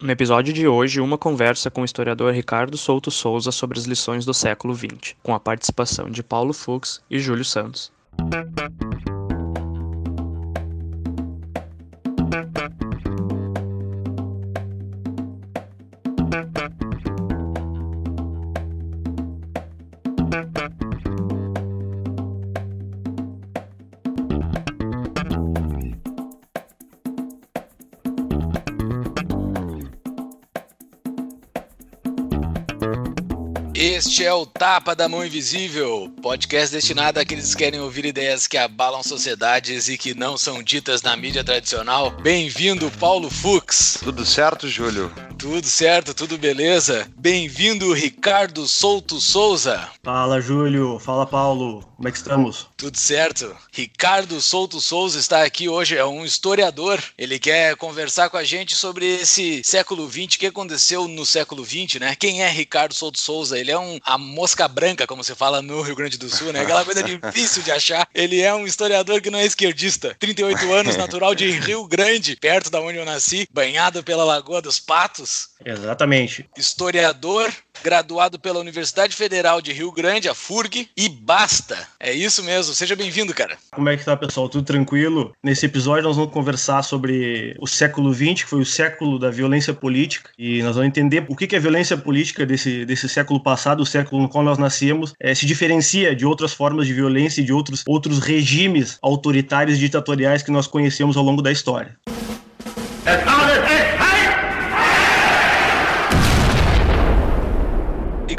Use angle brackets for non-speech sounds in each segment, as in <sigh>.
No episódio de hoje, uma conversa com o historiador Ricardo Souto Souza sobre as lições do século XX, com a participação de Paulo Fux e Júlio Santos. Este é o Tapa da Mão Invisível, podcast destinado àqueles que querem ouvir ideias que abalam sociedades e que não são ditas na mídia tradicional. Bem-vindo, Paulo Fux. Tudo certo, Júlio? Tudo certo, tudo beleza. Bem-vindo, Ricardo Souto Souza. Fala, Júlio. Fala, Paulo. Como é que estamos? Tudo certo. Ricardo Souto Souza está aqui hoje, é um historiador. Ele quer conversar com a gente sobre esse século XX, o que aconteceu no século XX, né? Quem é Ricardo Souto Souza? Ele é um a mosca branca, como se fala no Rio Grande do Sul, né? Aquela coisa <laughs> difícil de achar. Ele é um historiador que não é esquerdista. 38 anos, <laughs> natural de Rio Grande, perto da onde eu nasci, banhado pela Lagoa dos Patos Exatamente. Historiador, graduado pela Universidade Federal de Rio Grande, a FURG, e basta. É isso mesmo. Seja bem-vindo, cara. Como é que tá, pessoal? Tudo tranquilo? Nesse episódio nós vamos conversar sobre o século XX, que foi o século da violência política, e nós vamos entender o que, que a violência política desse, desse século passado, o século no qual nós nascemos, é, se diferencia de outras formas de violência e de outros, outros regimes autoritários e ditatoriais que nós conhecemos ao longo da história. É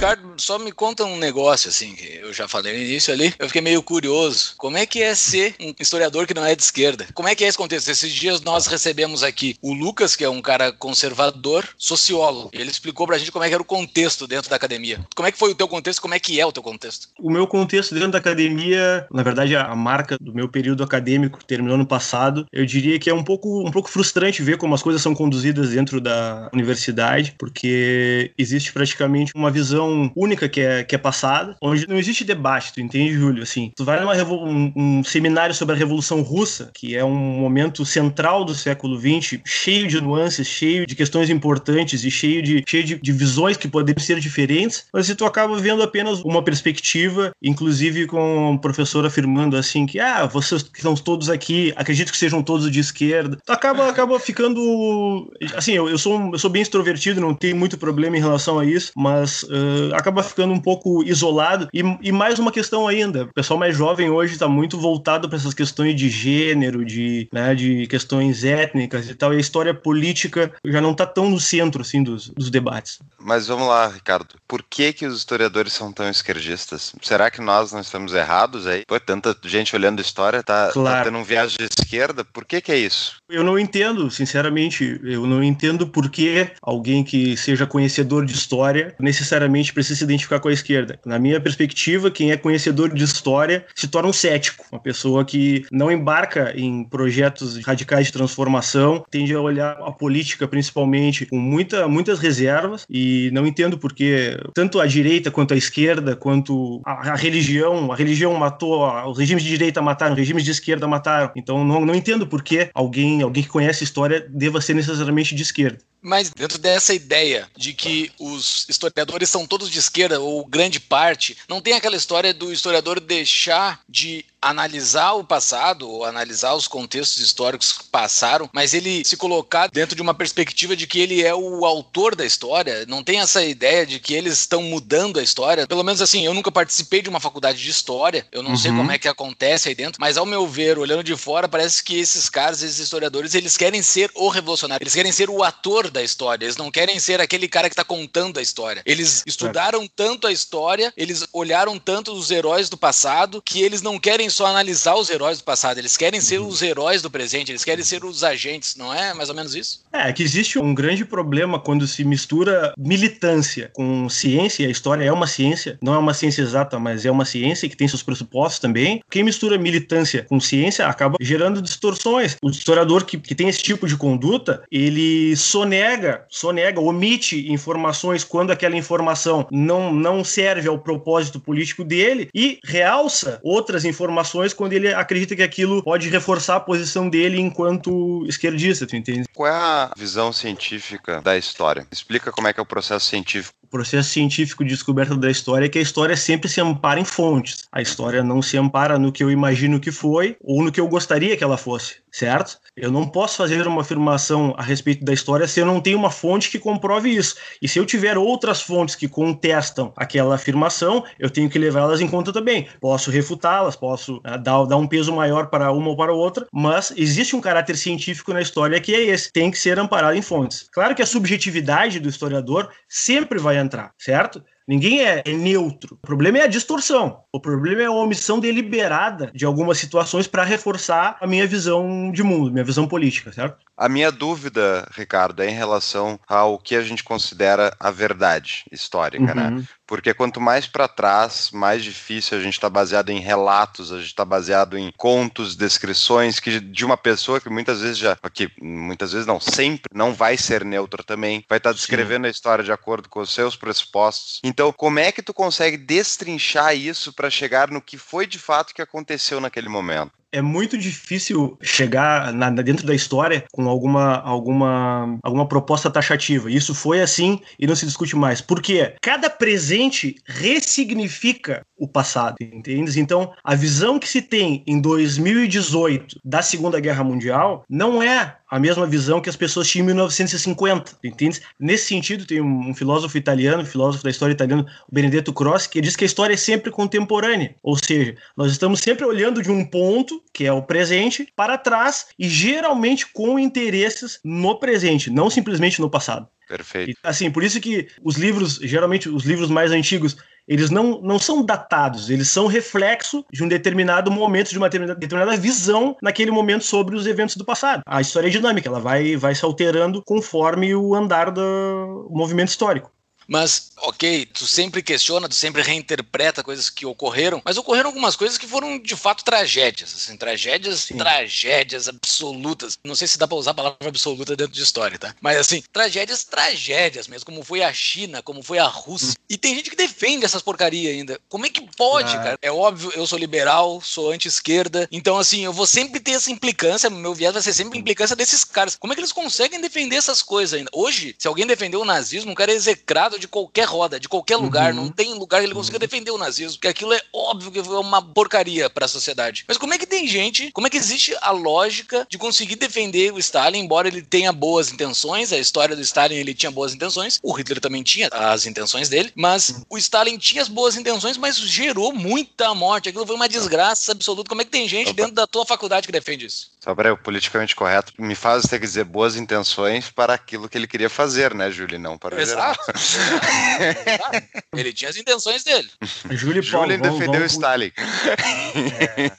Ricardo, só me conta um negócio, assim, que eu já falei no início ali. Eu fiquei meio curioso. Como é que é ser um historiador que não é de esquerda? Como é que é esse contexto? Esses dias nós recebemos aqui o Lucas, que é um cara conservador, sociólogo. Ele explicou pra gente como é que era o contexto dentro da academia. Como é que foi o teu contexto? Como é que é o teu contexto? O meu contexto dentro da academia, na verdade, a marca do meu período acadêmico terminou no passado. Eu diria que é um pouco, um pouco frustrante ver como as coisas são conduzidas dentro da universidade, porque existe praticamente uma visão única que é, que é passada, onde não existe debate, tu entende, Júlio? Assim, tu vai numa um, um seminário sobre a Revolução Russa, que é um momento central do século XX, cheio de nuances, cheio de questões importantes e cheio de, cheio de, de visões que poderiam ser diferentes, mas tu acaba vendo apenas uma perspectiva, inclusive com o professor afirmando assim que, ah, vocês que estão todos aqui, acredito que sejam todos de esquerda. Tu acaba, acaba ficando... Assim, eu, eu, sou, eu sou bem extrovertido, não tenho muito problema em relação a isso, mas uh, acaba ficando um pouco isolado. E, e, mais uma questão ainda: o pessoal mais jovem hoje está muito voltado para essas questões de gênero, de, né, de questões étnicas e tal, e a história política já não está tão no centro assim, dos, dos debates. Mas vamos lá, Ricardo. Por que, que os historiadores são tão esquerdistas? Será que nós não estamos errados aí? Pô, tanta gente olhando a história, tá, tá claro. tá tendo um viagem de esquerda. Por que, que é isso? Eu não entendo, sinceramente. Eu não entendo por que alguém que seja conhecedor de história necessariamente precisa se identificar com a esquerda. Na minha perspectiva, quem é conhecedor de história se torna um cético, uma pessoa que não embarca em projetos radicais de transformação, tende a olhar a política principalmente com muita, muitas reservas e não entendo porque tanto a direita quanto a esquerda, quanto a, a religião, a religião matou, os regimes de direita mataram, os regimes de esquerda mataram. Então não, não entendo por que alguém, alguém que conhece história deva ser necessariamente de esquerda. Mas dentro dessa ideia de que os historiadores são todos de esquerda, ou grande parte, não tem aquela história do historiador deixar de analisar o passado, ou analisar os contextos históricos que passaram, mas ele se colocar dentro de uma perspectiva de que ele é o autor da história. Não tem essa ideia de que eles estão mudando a história. Pelo menos assim, eu nunca participei de uma faculdade de história, eu não uhum. sei como é que acontece aí dentro, mas ao meu ver, olhando de fora, parece que esses caras, esses historiadores, eles querem ser o revolucionário, eles querem ser o ator da história, eles não querem ser aquele cara que está contando a história. Eles estudaram tanto a história, eles olharam tanto os heróis do passado, que eles não querem só analisar os heróis do passado, eles querem ser uhum. os heróis do presente, eles querem ser os agentes, não é mais ou menos isso? É, que existe um grande problema quando se mistura militância com ciência, e a história é uma ciência, não é uma ciência exata, mas é uma ciência que tem seus pressupostos também. Quem mistura militância com ciência acaba gerando distorções. O historiador que, que tem esse tipo de conduta, ele sonega, sonega, omite informações quando aquela informação não, não serve ao propósito político dele e realça outras informações informações quando ele acredita que aquilo pode reforçar a posição dele enquanto esquerdista, tu entende? Qual é a visão científica da história? Explica como é que é o processo científico o processo científico de descoberta da história é que a história sempre se ampara em fontes. A história não se ampara no que eu imagino que foi ou no que eu gostaria que ela fosse, certo? Eu não posso fazer uma afirmação a respeito da história se eu não tenho uma fonte que comprove isso. E se eu tiver outras fontes que contestam aquela afirmação, eu tenho que levá-las em conta também. Posso refutá-las, posso uh, dar, dar um peso maior para uma ou para outra, mas existe um caráter científico na história que é esse, tem que ser amparado em fontes. Claro que a subjetividade do historiador sempre vai entrar, certo? Ninguém é, é, neutro. O problema é a distorção. O problema é a omissão deliberada de algumas situações para reforçar a minha visão de mundo, minha visão política, certo? A minha dúvida, Ricardo, é em relação ao que a gente considera a verdade histórica, né? uhum. né? Porque quanto mais para trás, mais difícil a gente está baseado em relatos, a gente está baseado em contos, descrições que de uma pessoa que muitas vezes já, que muitas vezes não, sempre não vai ser neutra também, vai estar tá descrevendo Sim. a história de acordo com os seus pressupostos. Então, como é que tu consegue destrinchar isso para chegar no que foi de fato que aconteceu naquele momento? É muito difícil chegar na, dentro da história com alguma, alguma, alguma proposta taxativa. Isso foi assim e não se discute mais. Porque cada presente ressignifica o passado, entende? Então, a visão que se tem em 2018 da Segunda Guerra Mundial não é a mesma visão que as pessoas tinham em 1950, entende? Nesse sentido, tem um, um filósofo italiano, um filósofo da história italiano, o Benedetto Croce, que diz que a história é sempre contemporânea, ou seja, nós estamos sempre olhando de um ponto, que é o presente, para trás e geralmente com interesses no presente, não simplesmente no passado. Perfeito. E, assim, por isso que os livros, geralmente os livros mais antigos, eles não, não são datados, eles são reflexo de um determinado momento, de uma determinada visão naquele momento sobre os eventos do passado. A história é dinâmica, ela vai, vai se alterando conforme o andar do movimento histórico. Mas, ok, tu sempre questiona, tu sempre reinterpreta coisas que ocorreram, mas ocorreram algumas coisas que foram de fato tragédias, assim, tragédias, Sim. tragédias absolutas. Não sei se dá pra usar a palavra absoluta dentro de história, tá? Mas assim, tragédias, tragédias mesmo, como foi a China, como foi a Rússia. Hum. E tem gente que defende essas porcarias ainda. Como é que pode, ah. cara? É óbvio, eu sou liberal, sou anti-esquerda, então assim, eu vou sempre ter essa implicância, meu viés vai ser sempre a implicância desses caras. Como é que eles conseguem defender essas coisas ainda? Hoje, se alguém defendeu o nazismo, um cara é execrado de qualquer roda, de qualquer lugar. Uhum. Não tem lugar que ele consiga uhum. defender o nazismo, porque aquilo é óbvio que foi uma porcaria para a sociedade. Mas como é que tem gente, como é que existe a lógica de conseguir defender o Stalin, embora ele tenha boas intenções? A história do Stalin, ele tinha boas intenções. O Hitler também tinha as intenções dele, mas uhum. o Stalin tinha as boas intenções, mas gerou muita morte. Aquilo foi uma desgraça absoluta. Como é que tem gente dentro da tua faculdade que defende isso? Só para o politicamente correto, me faz ter que dizer boas intenções para aquilo que ele queria fazer, né, Júlio? Não para Exato. <laughs> <laughs> ele tinha as intenções dele. Júlio Paulo, Júlio defendeu vamos, Stalin. É.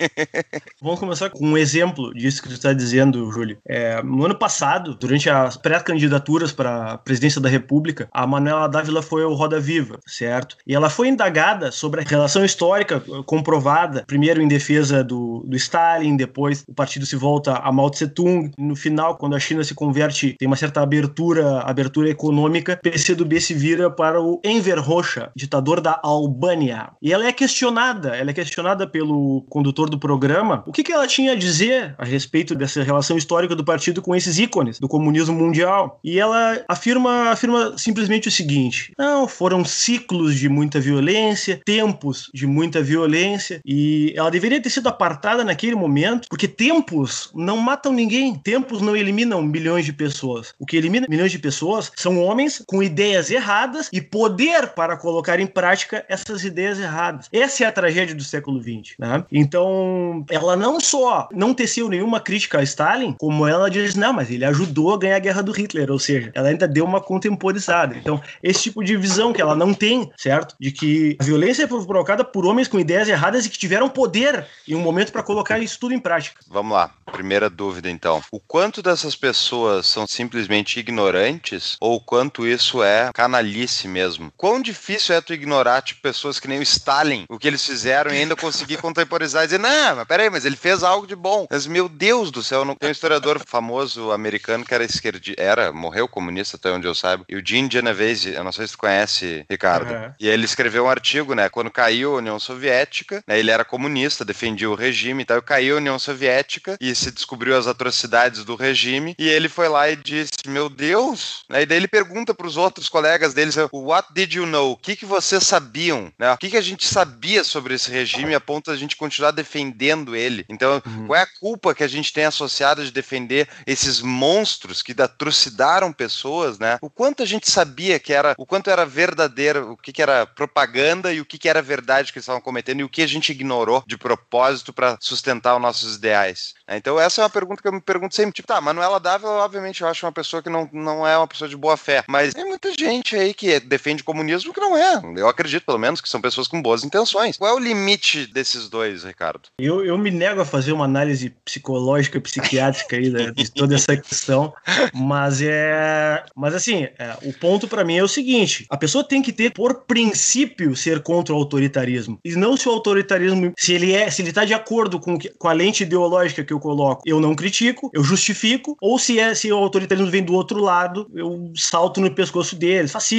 Vamos começar com um exemplo disso que tu está dizendo, Júlio. É, no ano passado, durante as pré-candidaturas para a presidência da República, a Manuela Dávila foi ao Roda Viva, certo? E ela foi indagada sobre a relação histórica comprovada, primeiro em defesa do, do Stalin, depois o partido se volta volta a Mao Tse Tung. No final, quando a China se converte, tem uma certa abertura, abertura econômica, PCdoB se vira para o Enver Hoxha, ditador da Albânia. E ela é questionada, ela é questionada pelo condutor do programa, o que, que ela tinha a dizer a respeito dessa relação histórica do partido com esses ícones do comunismo mundial. E ela afirma, afirma simplesmente o seguinte: não, foram ciclos de muita violência, tempos de muita violência, e ela deveria ter sido apartada naquele momento, porque tempos não matam ninguém. Tempos não eliminam milhões de pessoas. O que elimina milhões de pessoas são homens com ideias erradas e poder para colocar em prática essas ideias erradas. Essa é a tragédia do século XX. Né? Então, ela não só não teceu nenhuma crítica a Stalin, como ela diz, não, mas ele ajudou a ganhar a guerra do Hitler, ou seja, ela ainda deu uma contemporizada. Então, esse tipo de visão que ela não tem, certo? De que a violência é provocada por homens com ideias erradas e que tiveram poder em um momento para colocar isso tudo em prática. Vamos lá primeira dúvida, então. O quanto dessas pessoas são simplesmente ignorantes ou o quanto isso é canalice mesmo? Quão difícil é tu ignorar, tipo, pessoas que nem o Stalin, o que eles fizeram e ainda conseguir <laughs> contemporizar e dizer, não, mas peraí, mas ele fez algo de bom. Mas, meu Deus do céu, não... tem um historiador famoso americano que era esquerdista, era, morreu comunista até onde eu saiba, e o Gene Genovese, eu não sei se tu conhece, Ricardo, uhum. e ele escreveu um artigo, né, quando caiu a União Soviética, né, ele era comunista, defendia o regime e tal, caiu a União Soviética e se descobriu as atrocidades do regime, e ele foi lá e disse, meu Deus, né, e daí ele pergunta para os outros colegas deles, what did you know? O que, que vocês sabiam? Né? O que, que a gente sabia sobre esse regime a ponto de a gente continuar defendendo ele? Então, uhum. qual é a culpa que a gente tem associada de defender esses monstros que atrocidaram pessoas, né? O quanto a gente sabia que era, o quanto era verdadeiro, o que, que era propaganda e o que, que era verdade que eles estavam cometendo e o que a gente ignorou de propósito para sustentar os nossos ideais. Né? Então, essa é uma pergunta que eu me pergunto sempre. Tipo, tá, Manuela Dávila, obviamente, eu acho uma pessoa que não, não é uma pessoa de boa fé, mas tem muita gente aí que defende comunismo que não é. Eu acredito, pelo menos, que são pessoas com boas intenções. Qual é o limite desses dois, Ricardo? Eu, eu me nego a fazer uma análise psicológica, psiquiátrica aí né, de toda essa questão, mas é. Mas assim, é, o ponto para mim é o seguinte: a pessoa tem que ter, por princípio, ser contra o autoritarismo. E não se o autoritarismo, se ele é, se ele tá de acordo com, com a lente ideológica que eu coloco, eu não critico, eu justifico, ou se é se o autoritarismo vem do outro lado, eu salto no pescoço deles, fascista,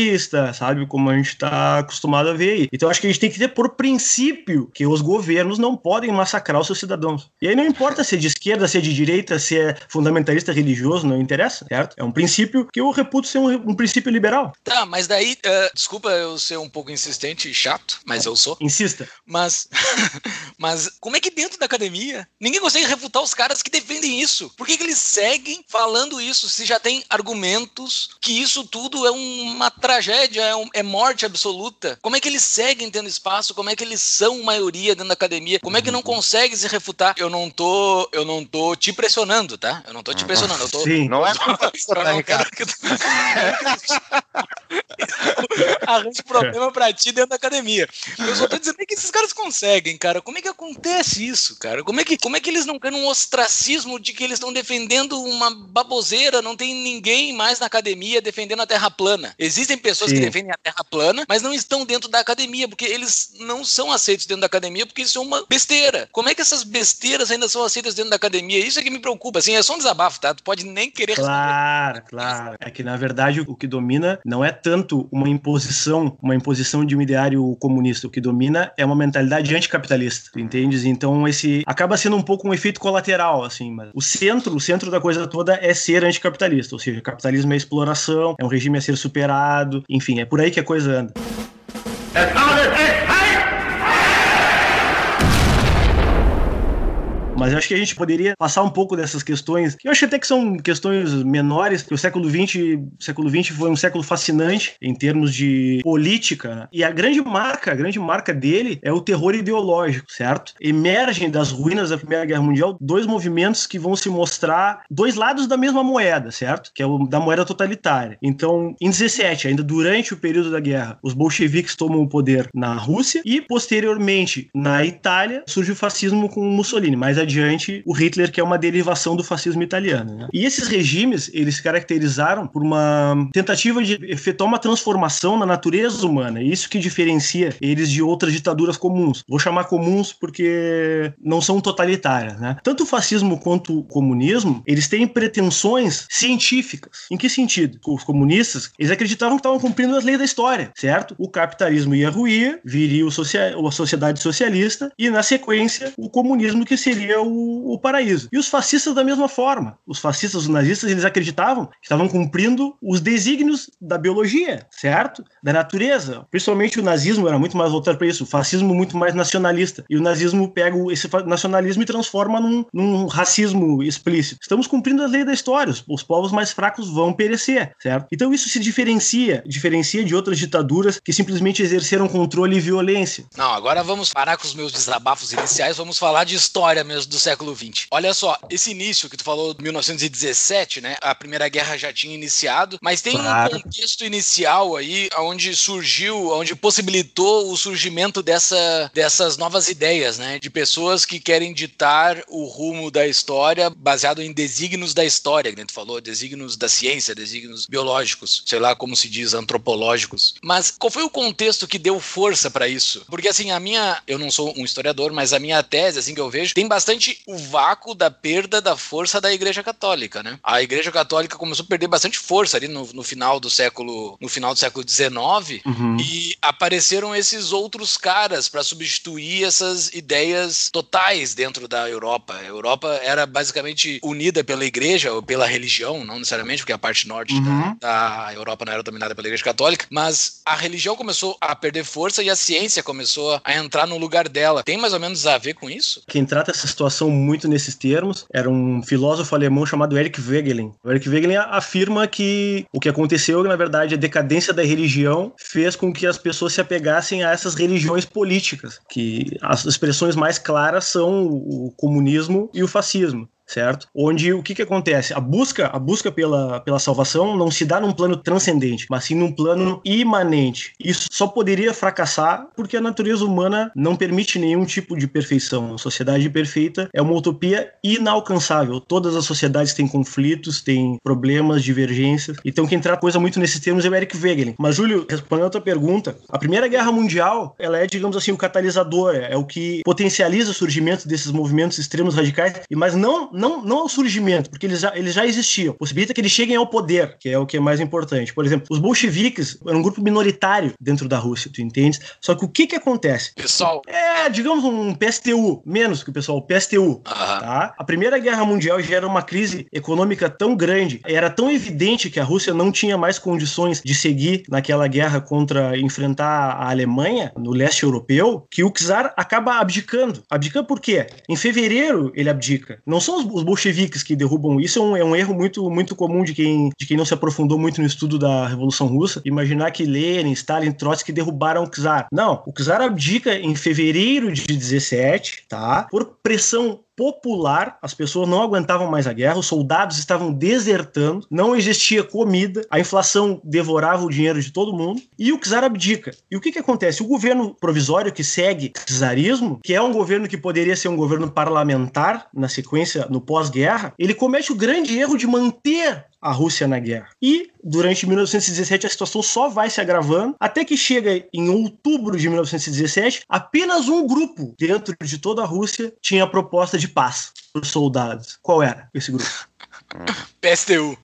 sabe? Como a gente tá acostumado a ver aí. Então acho que a gente tem que ter por princípio que os governos não podem massacrar os seus cidadãos. E aí não importa se é de esquerda, se é de direita, se é fundamentalista religioso, não interessa, certo? É um princípio que eu reputo ser um, um princípio liberal. Tá, mas daí, uh, desculpa eu ser um pouco insistente e chato, mas eu sou. Insista. Mas, <laughs> mas como é que dentro da academia ninguém consegue refutar os caras que defendem isso? Por que, que eles seguem falando isso se já tem argumentos que isso tudo é uma tragédia, é, um, é morte absoluta? Como é que eles seguem tendo espaço? Como é que eles são maioria dentro da academia? Como é que não consegue se refutar? Eu não tô, eu não tô te pressionando, tá? Eu não tô te pressionando, eu tô Sim, não é tá, Ricardo. arranje problema pra ti dentro da academia. Eu só tô dizendo que esses caras conseguem, cara. Como é que acontece isso, cara? Como é que, como é que eles não querem um ostracismo de que eles estão defendendo uma baboseira? Não tem ninguém mais na academia defendendo a terra plana. Existem pessoas Sim. que defendem a terra plana, mas não estão dentro da academia, porque eles não são aceitos dentro da academia, porque isso é uma besteira. Como é que essas besteiras ainda são aceitas dentro da academia? Isso é que me preocupa. Assim, é só um desabafo, tá? Tu pode nem querer Claro, claro. É que, na verdade, o que domina não é tanto uma imposição, uma imposição de um ideário comunista. O que domina é uma mentalidade anticapitalista, entende? Então, esse acaba sendo um pouco um efeito colateral, assim, mas o centro, o centro da coisa toda é ser anticapitalista, ou seja, capitalismo é exploração, é um regime a ser superado, enfim, é por aí que a coisa anda. Mas acho que a gente poderia passar um pouco dessas questões, que eu acho até que são questões menores, que o século XX, século XX foi um século fascinante em termos de política, né? e a grande marca, a grande marca dele é o terror ideológico, certo? Emergem das ruínas da Primeira Guerra Mundial dois movimentos que vão se mostrar dois lados da mesma moeda, certo? Que é o da moeda totalitária. Então, em 17, ainda durante o período da guerra, os bolcheviques tomam o poder na Rússia e posteriormente na Itália surge o fascismo com Mussolini, mais adiante o Hitler, que é uma derivação do fascismo italiano. Né? E esses regimes, eles se caracterizaram por uma tentativa de efetuar uma transformação na natureza humana. Isso que diferencia eles de outras ditaduras comuns. Vou chamar comuns porque não são totalitárias. Né? Tanto o fascismo quanto o comunismo, eles têm pretensões científicas. Em que sentido? Os comunistas, eles acreditavam que estavam cumprindo as leis da história, certo? O capitalismo ia ruir, viria o social, a sociedade socialista e, na sequência, o comunismo que seria o, o, paraíso. E os fascistas da mesma forma. Os fascistas, os nazistas, eles acreditavam que estavam cumprindo os desígnios da biologia, certo? Da natureza. Principalmente o nazismo era muito mais voltado para isso, o fascismo muito mais nacionalista. E o nazismo pega esse nacionalismo e transforma num, num racismo explícito. Estamos cumprindo a lei da história, os povos mais fracos vão perecer, certo? Então isso se diferencia, diferencia de outras ditaduras que simplesmente exerceram controle e violência. Não, agora vamos parar com os meus desabafos iniciais, vamos falar de história mesmo do século XX. Olha só, esse início que tu falou, 1917, né? A Primeira Guerra já tinha iniciado, mas tem claro. um contexto inicial aí, onde surgiu, onde possibilitou o surgimento dessa, dessas novas ideias, né? De pessoas que querem ditar o rumo da história baseado em desígnios da história, que tu falou, desígnios da ciência, desígnios biológicos, sei lá como se diz, antropológicos. Mas qual foi o contexto que deu força para isso? Porque assim, a minha, eu não sou um historiador, mas a minha tese, assim que eu vejo, tem bastante o vácuo da perda da força da Igreja Católica, né? A Igreja Católica começou a perder bastante força ali no, no final do século, no final do século XIX, uhum. e apareceram esses outros caras para substituir essas ideias totais dentro da Europa. A Europa era basicamente unida pela Igreja ou pela religião, não necessariamente, porque a parte norte uhum. da, da Europa não era dominada pela Igreja Católica, mas a religião começou a perder força e a ciência começou a entrar no lugar dela. Tem mais ou menos a ver com isso? Quem trata essa situação muito nesses termos era um filósofo alemão chamado Eric Wegelin. O Eric Wegelin afirma que o que aconteceu, na verdade, a decadência da religião fez com que as pessoas se apegassem a essas religiões políticas, que as expressões mais claras são o comunismo e o fascismo certo? Onde o que, que acontece? A busca, a busca pela, pela salvação não se dá num plano transcendente, mas sim num plano imanente. Isso só poderia fracassar porque a natureza humana não permite nenhum tipo de perfeição. A sociedade perfeita é uma utopia inalcançável. Todas as sociedades têm conflitos, têm problemas, divergências. Então quem trata coisa muito nesses termos é o Eric Wegelin. Mas Júlio, respondendo a tua pergunta, a Primeira Guerra Mundial, ela é, digamos assim, o catalisador, é o que potencializa o surgimento desses movimentos extremos radicais, mas não não, não ao surgimento, porque eles já, eles já existiam. Possibilita que eles cheguem ao poder, que é o que é mais importante. Por exemplo, os bolcheviques eram um grupo minoritário dentro da Rússia, tu entende? Só que o que que acontece? Pessoal. É, digamos um PSTU, menos que o pessoal, PSTU. Tá? A Primeira Guerra Mundial já era uma crise econômica tão grande, era tão evidente que a Rússia não tinha mais condições de seguir naquela guerra contra enfrentar a Alemanha no leste europeu, que o czar acaba abdicando. Abdicando por quê? Em fevereiro ele abdica. Não são os os bolcheviques que derrubam isso é um, é um, erro muito, muito comum de quem, de quem não se aprofundou muito no estudo da Revolução Russa. Imaginar que Lenin, Stalin, Trotsky derrubaram o czar. Não, o czar abdica em fevereiro de 17, tá? Por pressão popular, as pessoas não aguentavam mais a guerra, os soldados estavam desertando, não existia comida, a inflação devorava o dinheiro de todo mundo e o czar abdica. E o que, que acontece? O governo provisório que segue o czarismo, que é um governo que poderia ser um governo parlamentar na sequência, no pós-guerra, ele comete o grande erro de manter a Rússia na guerra. E durante 1917 a situação só vai se agravando, até que chega em outubro de 1917, apenas um grupo dentro de toda a Rússia tinha a proposta de paz para os soldados. Qual era esse grupo? <laughs> PSTU.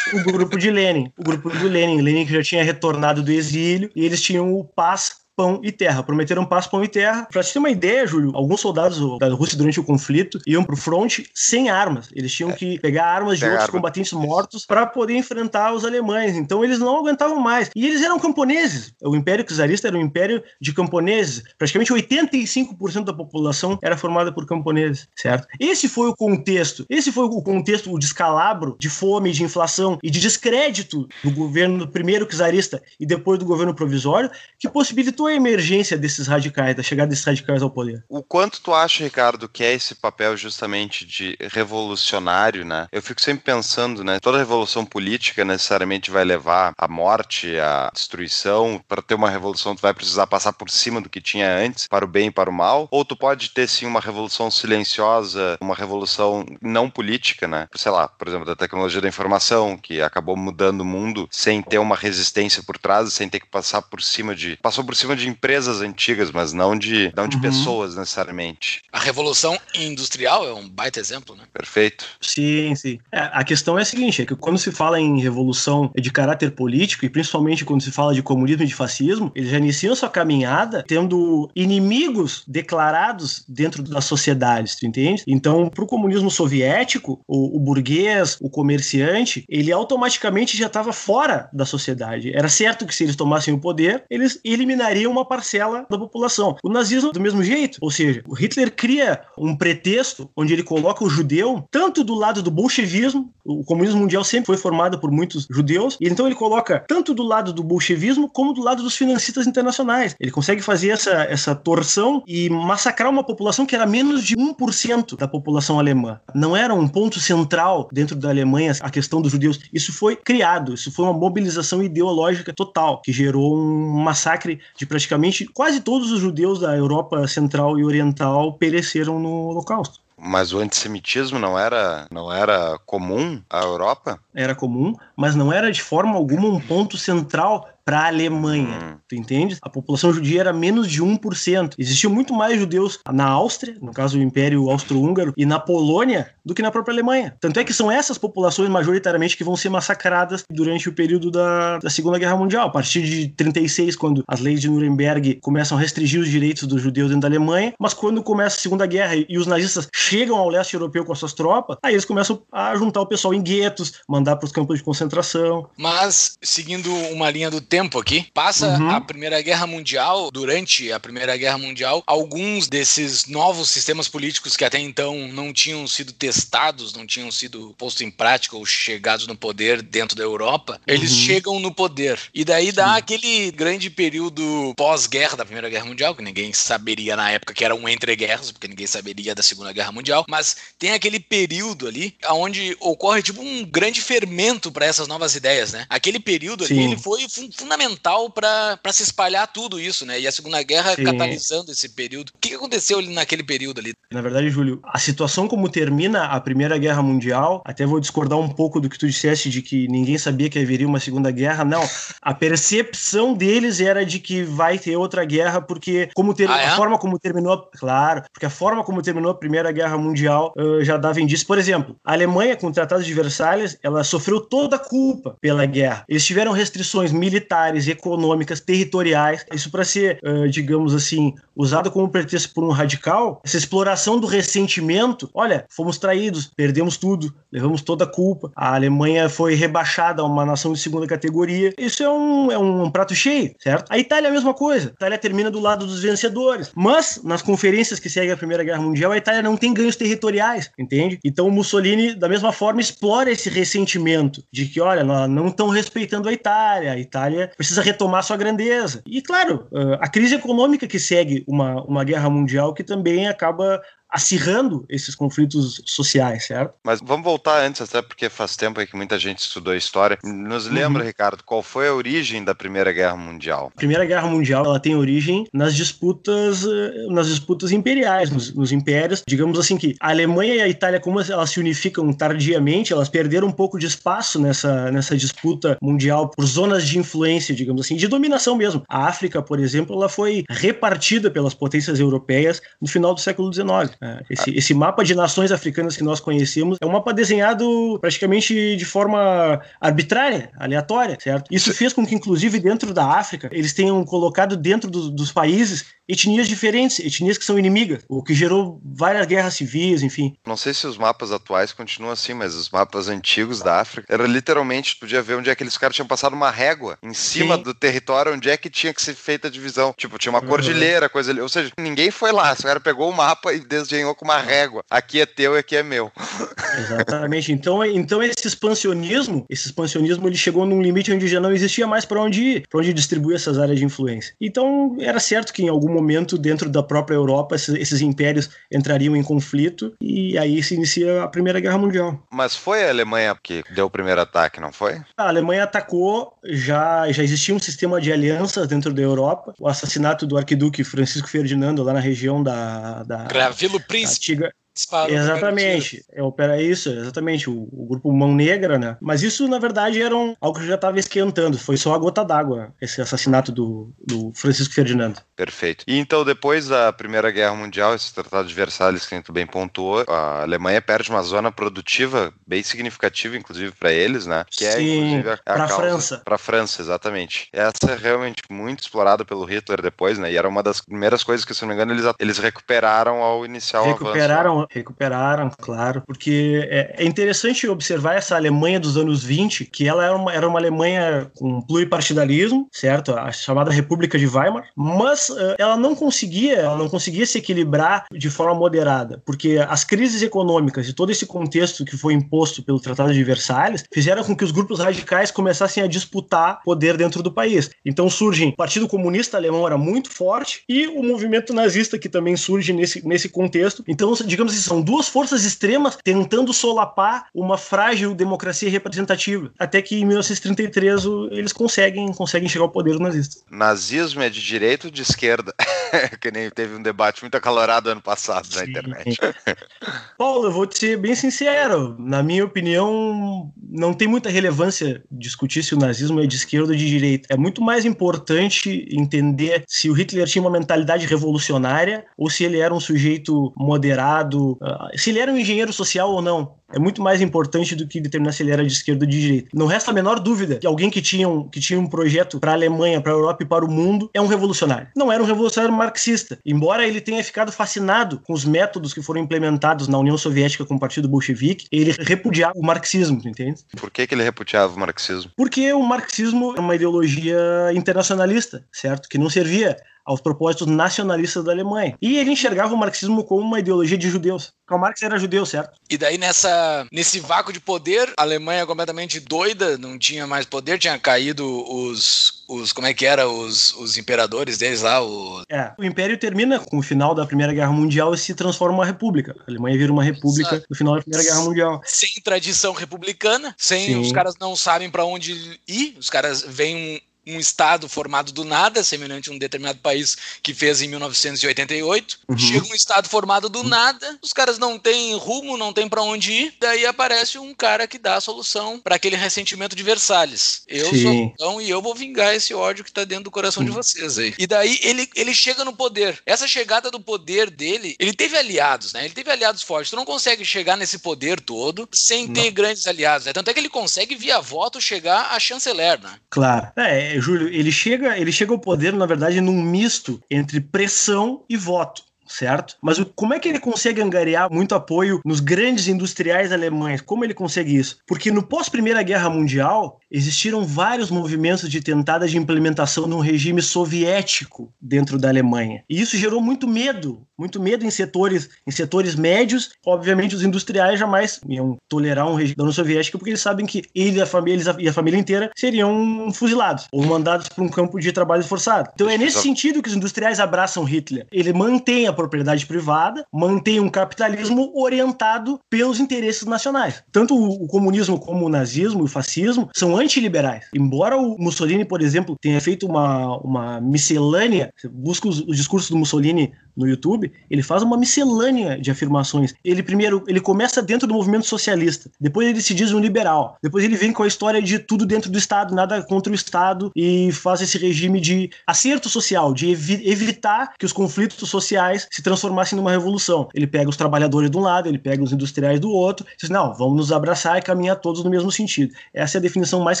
o grupo de Lenin. O grupo do Lenin. Lenin que já tinha retornado do exílio e eles tinham o paz pão e terra. Prometeram paz, pão e terra. Pra te ter uma ideia, Júlio, alguns soldados da Rússia durante o conflito iam pro fronte sem armas. Eles tinham é. que pegar armas de outros arma. combatentes mortos para poder enfrentar os alemães. Então eles não aguentavam mais. E eles eram camponeses. O Império Czarista era um império de camponeses. Praticamente 85% da população era formada por camponeses, certo? Esse foi o contexto. Esse foi o contexto, o descalabro de fome, de inflação e de descrédito do governo primeiro czarista e depois do governo provisório que possibilitou a emergência desses radicais, da chegada desses radicais ao poder? O quanto tu acha, Ricardo, que é esse papel justamente de revolucionário, né? Eu fico sempre pensando, né? Toda revolução política necessariamente vai levar à morte, à destruição. Para ter uma revolução, tu vai precisar passar por cima do que tinha antes, para o bem e para o mal. Ou tu pode ter sim uma revolução silenciosa, uma revolução não política, né? Sei lá, por exemplo, da tecnologia da informação, que acabou mudando o mundo sem ter uma resistência por trás, sem ter que passar por cima de. Passou por cima cima de empresas antigas, mas não de, não de uhum. pessoas necessariamente. A Revolução Industrial é um baita exemplo, né? Perfeito. Sim, sim. É, a questão é a seguinte, é que quando se fala em revolução de caráter político, e principalmente quando se fala de comunismo e de fascismo, eles já iniciam sua caminhada tendo inimigos declarados dentro das sociedades, tu entende? Então, para o comunismo soviético, o, o burguês, o comerciante, ele automaticamente já estava fora da sociedade. Era certo que se eles tomassem o poder, eles eliminariam uma parcela da população. O nazismo, do mesmo jeito. Ou seja, o Hitler cria um pretexto onde ele coloca o judeu tanto do lado do bolchevismo, o comunismo mundial sempre foi formado por muitos judeus, e então ele coloca tanto do lado do bolchevismo como do lado dos financistas internacionais. Ele consegue fazer essa, essa torção e massacrar uma população que era menos de 1% da população alemã. Não era um ponto central dentro da Alemanha a questão dos judeus. Isso foi criado, isso foi uma mobilização ideológica total, que gerou um massacre de praticamente quase todos os judeus da Europa Central e Oriental pereceram no Holocausto. Mas o antissemitismo não era, não era comum à Europa? Era comum, mas não era de forma alguma um ponto central para a Alemanha. Hum. Tu entende? A população judia era menos de 1%. Existiam muito mais judeus na Áustria, no caso o Império Austro-Húngaro, e na Polônia do que na própria Alemanha. Tanto é que são essas populações majoritariamente que vão ser massacradas durante o período da, da Segunda Guerra Mundial. A partir de 36, quando as leis de Nuremberg começam a restringir os direitos dos judeus dentro da Alemanha, mas quando começa a Segunda Guerra e os nazistas chegam ao leste europeu com as suas tropas, aí eles começam a juntar o pessoal em guetos, mandar para os campos de concentração. Mas, seguindo uma linha do tempo aqui. Passa uhum. a Primeira Guerra Mundial, durante a Primeira Guerra Mundial, alguns desses novos sistemas políticos que até então não tinham sido testados, não tinham sido postos em prática ou chegados no poder dentro da Europa, eles uhum. chegam no poder. E daí dá Sim. aquele grande período pós-guerra da Primeira Guerra Mundial, que ninguém saberia na época que era um entre-guerras, porque ninguém saberia da Segunda Guerra Mundial, mas tem aquele período ali onde ocorre tipo um grande fermento para essas novas ideias, né? Aquele período Sim. ali ele foi fundamental para se espalhar tudo isso, né? E a Segunda Guerra Sim. catalisando esse período. O que aconteceu ali naquele período ali? Na verdade, Júlio, a situação como termina a Primeira Guerra Mundial, até vou discordar um pouco do que tu disseste de que ninguém sabia que haveria uma Segunda Guerra. Não, a percepção deles era de que vai ter outra guerra porque como ter, ah, é? a forma como terminou, claro, porque a forma como terminou a Primeira Guerra Mundial uh, já dava indício. Por exemplo, a Alemanha com o Tratado de Versalhes, ela sofreu toda a culpa pela guerra. Eles tiveram restrições militares econômicas, territoriais. Isso para ser, uh, digamos assim, usado como pretexto por um radical, essa exploração do ressentimento. Olha, fomos traídos, perdemos tudo, levamos toda a culpa. A Alemanha foi rebaixada a uma nação de segunda categoria. Isso é um, é um prato cheio, certo? A Itália é a mesma coisa. A Itália termina do lado dos vencedores. Mas, nas conferências que seguem a Primeira Guerra Mundial, a Itália não tem ganhos territoriais, entende? Então Mussolini, da mesma forma, explora esse ressentimento de que, olha, não estão respeitando a Itália, a Itália precisa retomar sua grandeza. E, claro, a crise econômica que segue uma, uma guerra mundial que também acaba acirrando esses conflitos sociais, certo? Mas vamos voltar antes, até porque faz tempo que muita gente estudou história. Nos lembra, uhum. Ricardo, qual foi a origem da Primeira Guerra Mundial? A Primeira Guerra Mundial ela tem origem nas disputas, eh, nas disputas imperiais, nos, nos impérios. Digamos assim que a Alemanha e a Itália, como elas se unificam tardiamente, elas perderam um pouco de espaço nessa, nessa disputa mundial por zonas de influência, digamos assim, de dominação mesmo. A África, por exemplo, ela foi repartida pelas potências europeias no final do século XIX. É, esse, esse, mapa de nações africanas que nós conhecemos é um mapa desenhado praticamente de forma arbitrária, aleatória, certo? Isso fez com que, inclusive, dentro da África, eles tenham colocado dentro do, dos países etnias diferentes, etnias que são inimigas, o que gerou várias guerras civis, enfim. Não sei se os mapas atuais continuam assim, mas os mapas antigos da África, era literalmente, podia ver onde é que aqueles caras tinham passado uma régua em cima Sim. do território onde é que tinha que ser feita a divisão. Tipo, tinha uma uhum. cordilheira, coisa ali. Ou seja, ninguém foi lá, o cara pegou o mapa e desenhou com uma régua. Aqui é teu e aqui é meu. <laughs> Exatamente. Então, então esse expansionismo, esse expansionismo ele chegou num limite onde já não existia mais para onde ir, para onde distribuir essas áreas de influência. Então, era certo que em algum momento, dentro da própria Europa, esses, esses, impérios entrariam em conflito e aí se inicia a Primeira Guerra Mundial. Mas foi a Alemanha que deu o primeiro ataque, não foi? A Alemanha atacou, já, já existia um sistema de alianças dentro da Europa. O assassinato do arquiduque Francisco Ferdinando lá na região da. da Gravilo Príncipe. Disparou exatamente. É, opera isso, exatamente. O, o, grupo Mão Negra, né? Mas isso, na verdade, era um, algo que já estava esquentando. Foi só a gota d'água, esse assassinato do, do Francisco Ferdinando. Perfeito. E então, depois da Primeira Guerra Mundial, esse Tratado de Versalhes que a gente bem pontuou, a Alemanha perde uma zona produtiva bem significativa, inclusive, para eles, né? Que é, Sim, para a França. Para a França, exatamente. Essa é realmente muito explorada pelo Hitler depois, né? E era uma das primeiras coisas que, se não me engano, eles, eles recuperaram ao iniciar o recuperaram recuperaram, claro, porque é, é, interessante observar essa Alemanha dos anos 20, que ela era uma, era uma Alemanha com pluripartidarismo, certo? A chamada República de Weimar, mas uh, ela não conseguia, ela não conseguia se equilibrar de forma moderada, porque as crises econômicas e todo esse contexto que foi imposto pelo Tratado de Versalhes fizeram com que os grupos radicais começassem a disputar poder dentro do país. Então surgem o Partido Comunista Alemão era muito forte e o movimento nazista que também surge nesse, nesse contexto. Então, digamos assim, são duas forças extremas tentando solapar uma frágil democracia representativa. Até que em 1933 eles conseguem, conseguem chegar ao poder nazista. Nazismo é de direita ou de esquerda? <laughs> que nem teve um debate muito acalorado ano passado na internet. <laughs> Paulo, eu vou te ser bem sincero. Na minha opinião, não tem muita relevância discutir se o nazismo é de esquerda ou de direita. É muito mais importante entender se o Hitler tinha uma mentalidade revolucionária ou se ele era um sujeito moderado, ah, se ele era um engenheiro social ou não é muito mais importante do que determinar se ele era de esquerda ou de direita. Não resta a menor dúvida que alguém que tinha um, que tinha um projeto para a Alemanha, para a Europa e para o mundo é um revolucionário. Não era um revolucionário marxista, embora ele tenha ficado fascinado com os métodos que foram implementados na União Soviética com o Partido Bolchevique, ele repudiava o marxismo, entende? Por que, que ele repudiava o marxismo? Porque o marxismo é uma ideologia internacionalista, certo? Que não servia aos propósitos nacionalistas da Alemanha. E ele enxergava o marxismo como uma ideologia de judeus. Karl Marx era judeu, certo? E daí nessa nesse vácuo de poder, a Alemanha completamente doida, não tinha mais poder, tinha caído os os como é que era os, os imperadores deles lá, o É, o império termina com o final da Primeira Guerra Mundial e se transforma em uma república. A Alemanha vira uma república Exato. no final da Primeira Guerra Mundial. Sem tradição republicana, sem Sim. os caras não sabem para onde ir, os caras vêm um estado formado do nada, semelhante a um determinado país que fez em 1988. Uhum. Chega um estado formado do nada, os caras não têm rumo, não têm para onde ir, daí aparece um cara que dá a solução para aquele ressentimento de Versalhes. Eu Sim. sou então e eu vou vingar esse ódio que tá dentro do coração uhum. de vocês aí. E daí ele, ele chega no poder. Essa chegada do poder dele, ele teve aliados, né? Ele teve aliados fortes. Tu não consegue chegar nesse poder todo sem não. ter grandes aliados, né? Tanto é que ele consegue via voto chegar a chanceler, né? Claro. É, Júlio, ele chega, ele chega ao poder, na verdade, num misto entre pressão e voto certo? Mas o, como é que ele consegue angariar muito apoio nos grandes industriais alemães? Como ele consegue isso? Porque no pós-Primeira Guerra Mundial, existiram vários movimentos de tentada de implementação de um regime soviético dentro da Alemanha. E isso gerou muito medo, muito medo em setores, em setores médios. Obviamente, os industriais jamais iam tolerar um regime da União Soviética porque eles sabem que ele e a família, e a família inteira seriam fuzilados ou mandados para um campo de trabalho forçado. Então é nesse sentido que os industriais abraçam Hitler. Ele mantém a propriedade privada, mantém um capitalismo orientado pelos interesses nacionais. Tanto o comunismo como o nazismo e o fascismo são antiliberais. Embora o Mussolini, por exemplo, tenha feito uma, uma miscelânea, você busca os, os discursos do Mussolini no YouTube, ele faz uma miscelânea de afirmações. Ele primeiro, ele começa dentro do movimento socialista, depois ele se diz um liberal, depois ele vem com a história de tudo dentro do Estado, nada contra o Estado e faz esse regime de acerto social, de evi evitar que os conflitos sociais se transformassem numa revolução. Ele pega os trabalhadores de um lado, ele pega os industriais do outro, diz, não, vamos nos abraçar e caminhar todos no mesmo sentido. Essa é a definição mais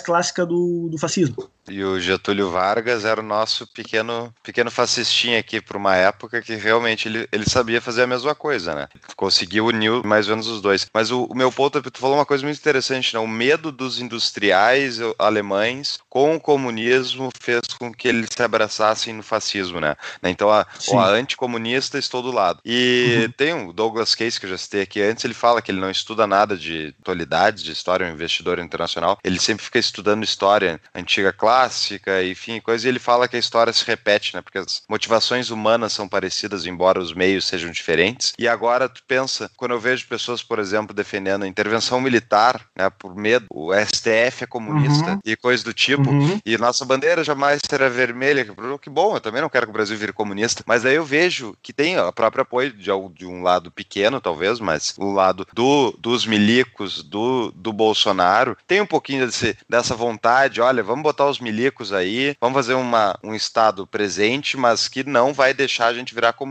clássica do, do fascismo. E o Getúlio Vargas era o nosso pequeno, pequeno fascistinha aqui por uma época que realmente ele, ele sabia fazer a mesma coisa, né? Conseguiu unir mais ou menos os dois. Mas o, o meu ponto, é tu falou uma coisa muito interessante, né? O medo dos industriais alemães com o comunismo fez com que eles se abraçassem no fascismo, né? Então a, a anticomunista estou do lado. E uhum. tem o Douglas Case, que eu já citei aqui antes, ele fala que ele não estuda nada de atualidades, de história, é um investidor internacional. Ele sempre fica estudando história antiga clássica, enfim, coisa, e ele fala que a história se repete, né? Porque as motivações humanas são parecidas embora os meios sejam diferentes. E agora tu pensa, quando eu vejo pessoas, por exemplo, defendendo a intervenção militar, né, por medo, o STF é comunista uhum. e coisas do tipo, uhum. e nossa bandeira jamais será vermelha, que bom, eu também não quero que o Brasil vire comunista, mas aí eu vejo que tem a própria apoio de, de um lado pequeno, talvez, mas o lado do, dos milicos, do, do Bolsonaro, tem um pouquinho desse, dessa vontade, olha, vamos botar os milicos aí, vamos fazer uma, um Estado presente, mas que não vai deixar a gente virar comunista.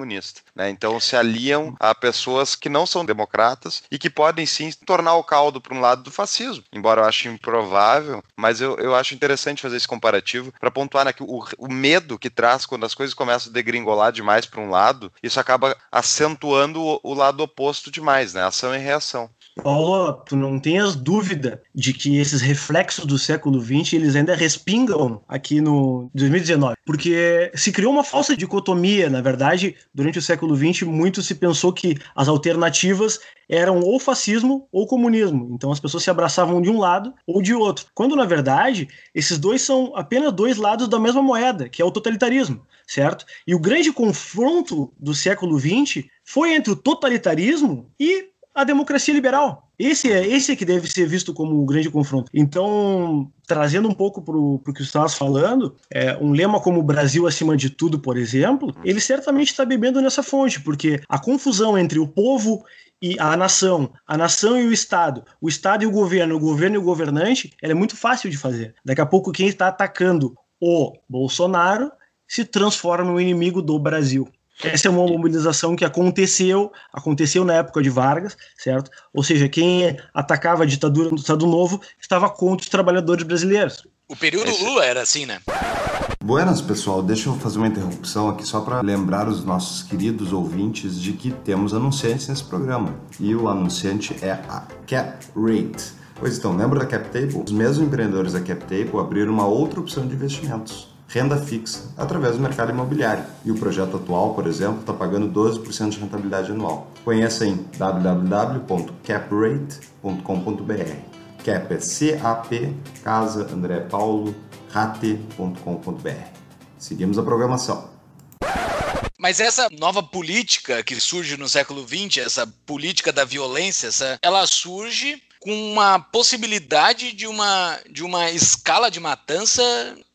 Né? Então se aliam a pessoas que não são democratas e que podem sim tornar o caldo para um lado do fascismo. Embora eu ache improvável, mas eu, eu acho interessante fazer esse comparativo para pontuar né, que o, o medo que traz quando as coisas começam a degringolar demais para um lado, isso acaba acentuando o, o lado oposto demais, né? Ação e reação. Paulo, tu não tenhas dúvida de que esses reflexos do século XX eles ainda respingam aqui no 2019, porque se criou uma falsa dicotomia, na verdade, durante o século XX muito se pensou que as alternativas eram ou fascismo ou comunismo, então as pessoas se abraçavam de um lado ou de outro, quando na verdade esses dois são apenas dois lados da mesma moeda, que é o totalitarismo, certo? E o grande confronto do século XX foi entre o totalitarismo e a democracia liberal. Esse é esse é que deve ser visto como o grande confronto. Então, trazendo um pouco para o que você estava falando, é, um lema como Brasil acima de tudo, por exemplo, ele certamente está bebendo nessa fonte, porque a confusão entre o povo e a nação, a nação e o Estado, o Estado e o governo, o governo e o governante, ela é muito fácil de fazer. Daqui a pouco, quem está atacando o Bolsonaro se transforma no inimigo do Brasil. Essa é uma mobilização que aconteceu, aconteceu na época de Vargas, certo? Ou seja, quem atacava a ditadura do Estado Novo estava contra os trabalhadores brasileiros. O período Lula era assim, né? Buenas, pessoal. Deixa eu fazer uma interrupção aqui só para lembrar os nossos queridos ouvintes de que temos anunciantes nesse programa. E o anunciante é a Cap Rate. Pois então, lembra da Cap Table? Os mesmos empreendedores da Cap Table abriram uma outra opção de investimentos renda fixa através do mercado imobiliário. E o projeto atual, por exemplo, está pagando 12% de rentabilidade anual. Conheça em www.caprate.com.br. Cap é C-A-P, Casa André Paulo, rate.com.br. Seguimos a programação. Mas essa nova política que surge no século XX, essa política da violência, essa, ela surge com uma possibilidade de uma, de uma escala de matança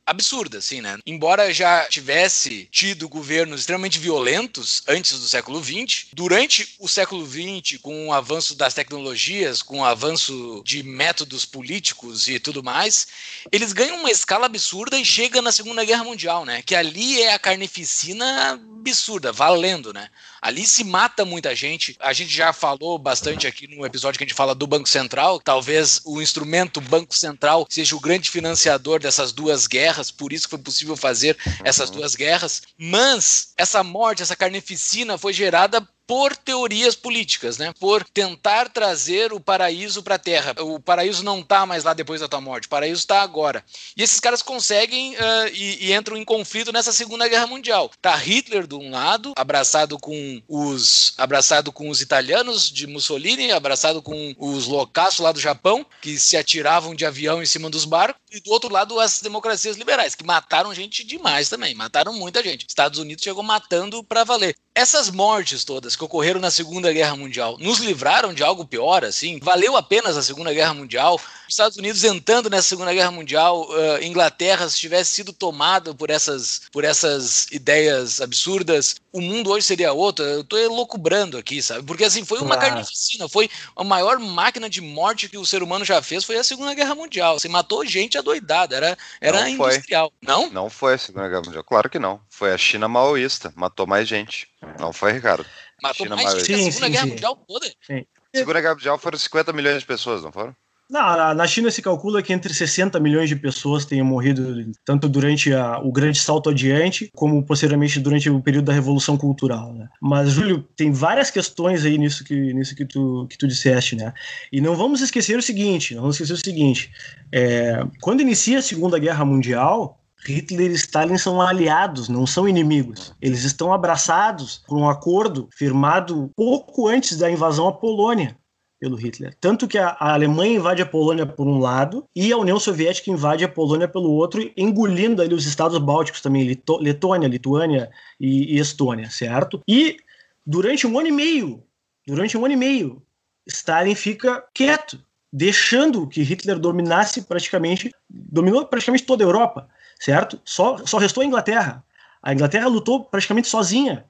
absurda, assim, né? Embora já tivesse tido governos extremamente violentos antes do século XX, durante o século XX, com o avanço das tecnologias, com o avanço de métodos políticos e tudo mais, eles ganham uma escala absurda e chega na Segunda Guerra Mundial, né? Que ali é a carnificina absurda, valendo, né? Ali se mata muita gente. A gente já falou bastante aqui no episódio que a gente fala do Banco Central. Talvez o instrumento Banco Central seja o grande financiador dessas duas guerras, por isso que foi possível fazer essas uhum. duas guerras. Mas essa morte, essa carnificina foi gerada por teorias políticas, né? Por tentar trazer o paraíso para a Terra. O paraíso não está mais lá depois da tua morte, o paraíso está agora. E esses caras conseguem uh, e, e, entram em conflito nessa Segunda Guerra Mundial. Tá Hitler de um lado, abraçado com os abraçado com os italianos de Mussolini, abraçado com os loucaços lá do Japão, que se atiravam de avião em cima dos barcos, e do outro lado as democracias liberais, que mataram gente demais também, mataram muita gente. Estados Unidos chegou matando para valer. Essas mortes todas que ocorreram na Segunda Guerra Mundial nos livraram de algo pior, assim? Valeu apenas a Segunda Guerra Mundial? Os Estados Unidos entrando nessa Segunda Guerra Mundial, uh, Inglaterra, se tivesse sido tomado por essas, por essas ideias absurdas, o mundo hoje seria outro. Eu tô elocubrando aqui, sabe? Porque assim, foi uma claro. carnificina, foi a maior máquina de morte que o ser humano já fez, foi a Segunda Guerra Mundial. Você matou gente adoidada, era, era não industrial. Não? Não foi a Segunda Guerra Mundial, claro que não. Foi a China maoísta, matou mais gente. Não foi, Ricardo. Matou China mais gente a Segunda sim, Guerra sim. Mundial toda? Sim. Segunda Guerra Mundial foram 50 milhões de pessoas, não foram? Não, na China se calcula que entre 60 milhões de pessoas tenham morrido tanto durante a, o grande salto adiante, como posteriormente durante o período da Revolução Cultural. Né? Mas, Júlio, tem várias questões aí nisso que, nisso que, tu, que tu disseste, né? E não vamos esquecer o seguinte, não vamos esquecer o seguinte, é, quando inicia a Segunda Guerra Mundial, Hitler e Stalin são aliados, não são inimigos. Eles estão abraçados por um acordo firmado pouco antes da invasão à Polônia pelo Hitler. Tanto que a, a, Alemanha invade a Polônia por um lado e a União Soviética invade a Polônia pelo outro, engolindo ali os estados bálticos também, Lito, Letônia, Lituânia e, e Estônia, certo? E durante um ano e meio, durante um ano e meio, Stalin fica quieto, deixando que Hitler dominasse praticamente, dominou praticamente toda a Europa, certo? Só, só restou a Inglaterra. A Inglaterra lutou praticamente sozinha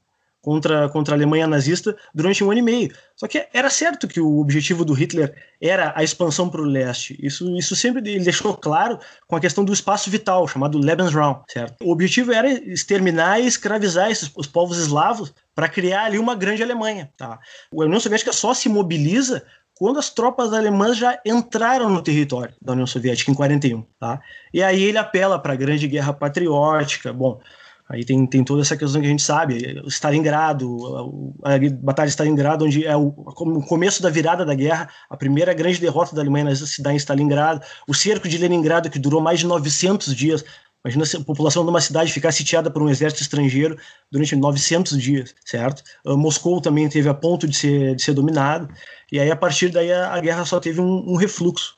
contra, contra a Alemanha nazista durante um ano e meio. Só que era certo que o objetivo do Hitler era a expansão para o leste. Isso, isso sempre ele deixou claro com a questão do espaço vital, chamado Lebensraum, certo? O objetivo era exterminar e escravizar esses, os povos eslavos para criar ali uma grande Alemanha. Tá? A União Soviética só se mobiliza quando as tropas alemãs já entraram no território da União Soviética em 41, tá? E aí ele apela para a Grande Guerra Patriótica. Bom, aí tem, tem toda essa questão que a gente sabe, Stalingrado, a, a Batalha de Stalingrado, onde é o, o, começo da virada da guerra, a primeira grande derrota da Alemanha se dá em Stalingrado, o cerco de Leningrado, que durou mais de 900 dias, Imagina se a população de uma cidade ficar sitiada por um exército estrangeiro durante 900 dias, certo? Uh, Moscou também teve a ponto de ser, de ser dominado, e aí a partir daí a, a guerra só teve um, um refluxo.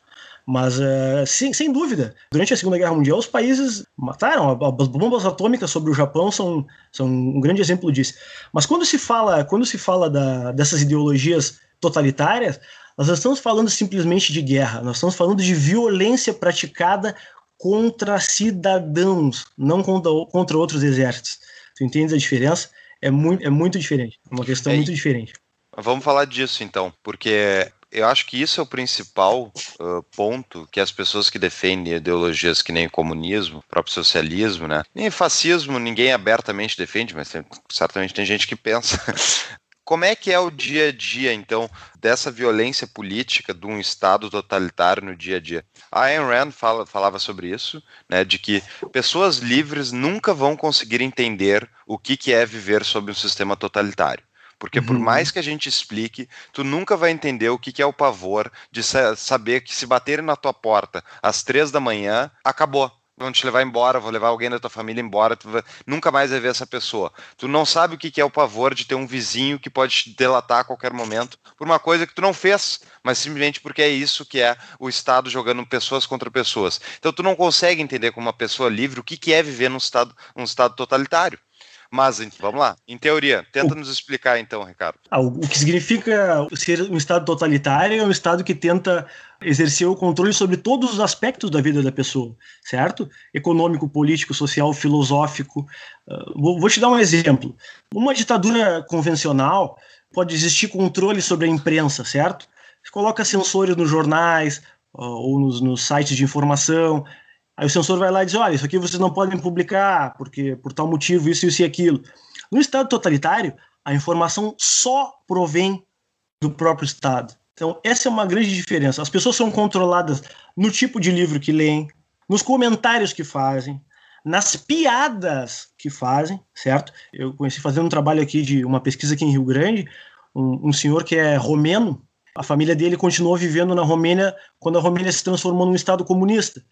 Mas, uh, sem, sem dúvida, durante a Segunda Guerra Mundial, os países mataram. As bombas atômicas sobre o Japão são, são um grande exemplo disso. Mas quando se fala, quando se fala da, dessas ideologias totalitárias, nós não estamos falando simplesmente de guerra, nós estamos falando de violência praticada contra cidadãos, não contra, contra outros exércitos. Tu entende a diferença? É muito, é muito diferente. É uma questão é, muito diferente. Vamos falar disso então, porque eu acho que isso é o principal uh, ponto que as pessoas que defendem ideologias que nem o comunismo, o próprio socialismo, né? Nem fascismo ninguém abertamente defende, mas tem, certamente tem gente que pensa. <laughs> Como é que é o dia a dia, então, dessa violência política de um Estado totalitário no dia a dia? A Ayn Rand fala, falava sobre isso, né, de que pessoas livres nunca vão conseguir entender o que, que é viver sob um sistema totalitário. Porque por uhum. mais que a gente explique, tu nunca vai entender o que, que é o pavor de saber que se baterem na tua porta às três da manhã, acabou vão te levar embora, vou levar alguém da tua família embora, tu vai, nunca mais vai ver essa pessoa. Tu não sabe o que é o pavor de ter um vizinho que pode te delatar a qualquer momento por uma coisa que tu não fez, mas simplesmente porque é isso que é o Estado jogando pessoas contra pessoas. Então tu não consegue entender como uma pessoa livre o que é viver num Estado, num estado totalitário. Mas vamos lá, em teoria, tenta nos explicar então, Ricardo. Ah, o que significa ser um Estado totalitário é um Estado que tenta exercer o controle sobre todos os aspectos da vida da pessoa, certo? Econômico, político, social, filosófico. Uh, vou, te dar um exemplo. Uma ditadura convencional pode existir controle sobre a imprensa, certo? Você coloca sensores nos jornais uh, ou nos, nos sites de informação, Aí o censor vai lá e diz: olha, isso aqui vocês não podem publicar, porque por tal motivo, isso, isso e aquilo. No Estado totalitário, a informação só provém do próprio Estado. Então, essa é uma grande diferença. As pessoas são controladas no tipo de livro que leem, nos comentários que fazem, nas piadas que fazem, certo? Eu conheci fazendo um trabalho aqui de uma pesquisa aqui em Rio Grande, um, um senhor que é romeno, a família dele continuou vivendo na Romênia quando a Romênia se transformou num estado comunista.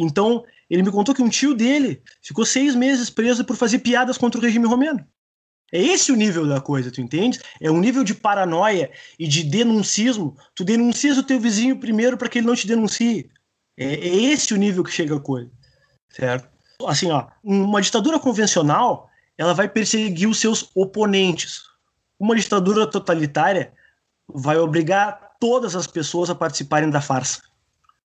Então, ele me contou que um tio dele ficou seis meses preso por fazer piadas contra o regime romeno. É esse o nível da coisa, tu entende? É um nível de paranoia e de denuncismo. Tu denuncias o teu vizinho primeiro para que ele não te denuncie. É, é, esse o nível que chega a coisa, certo? Assim, ó, uma ditadura convencional, ela vai perseguir os seus oponentes. Uma ditadura totalitária vai obrigar todas as pessoas a participarem da farsa,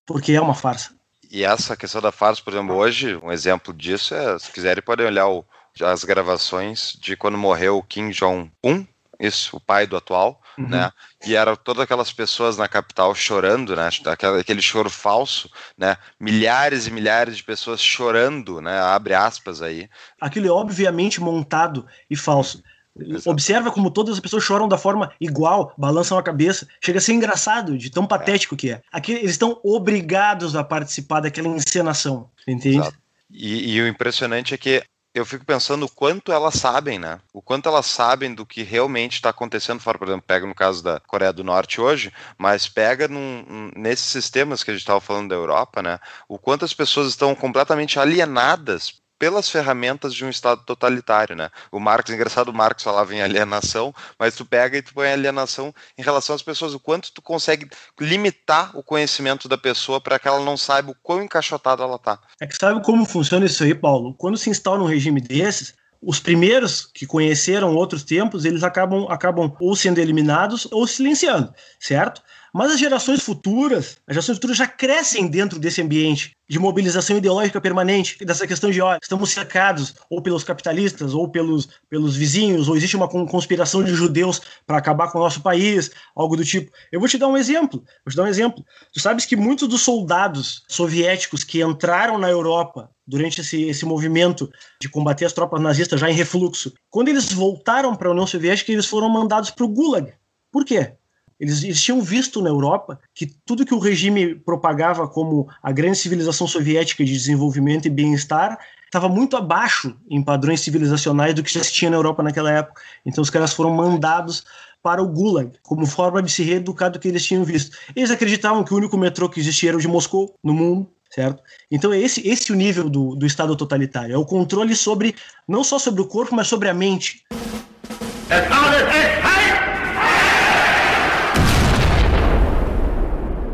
porque é uma farsa. E essa questão da farsa, por exemplo, hoje, um exemplo disso é, se quiserem, podem olhar o, as gravações de quando morreu o Kim Jong-un, isso, o pai do atual, uhum. né? E eram todas aquelas pessoas na capital chorando, né? Aquele, aquele choro falso, né? Milhares e milhares de pessoas chorando, né? Abre aspas aí. Aquilo é obviamente montado e falso. Exato. Observa como todas as pessoas choram da forma igual, balançam a cabeça. Chega a ser engraçado, de tão patético é. que é. Aqui, eles estão obrigados a participar daquela encenação, entende? E, e, o impressionante é que eu fico pensando o quanto elas sabem, né? O quanto elas sabem do que realmente está acontecendo fora. Por exemplo, pega no caso da Coreia do Norte hoje, mas pega num, nesses sistemas que a gente estava falando da Europa, né? O quanto as pessoas estão completamente alienadas pelas ferramentas de um Estado totalitário, né? O Marx, engraçado, o Marx falava em alienação, mas tu pega e tu põe alienação em relação às pessoas, o quanto tu consegue limitar o conhecimento da pessoa para que ela não saiba o quão encaixotada ela tá. É que sabe como funciona isso aí, Paulo? Quando se instala um regime desses, os primeiros que conheceram outros tempos, eles acabam, acabam ou sendo eliminados ou silenciando, certo? Mas as gerações futuras, as gerações futuras já crescem dentro desse ambiente de mobilização ideológica permanente, dessa questão de, ó, estamos cercados ou pelos capitalistas, ou pelos, pelos vizinhos, ou existe uma conspiração de judeus para acabar com o nosso país, algo do tipo. Eu vou te dar um exemplo, vou te dar um exemplo. Tu sabes que muitos dos soldados soviéticos que entraram na Europa durante esse, esse movimento de combater as tropas nazistas já em refluxo, quando eles voltaram para a União Soviética, eles foram mandados para o Gulag. Por quê? Eles, eles, tinham visto na Europa que tudo que o regime propagava como a grande civilização soviética de desenvolvimento e bem-estar estava muito abaixo em padrões civilizacionais do que já se tinha na Europa naquela época. Então os caras foram mandados para o Gulag, como forma de se reeducar do que eles tinham visto. Eles acreditavam que o único metrô que existia era o de Moscou, no mundo, certo? Então é esse, esse o nível do, do Estado totalitário, é o controle sobre, não só sobre o corpo, mas sobre a mente.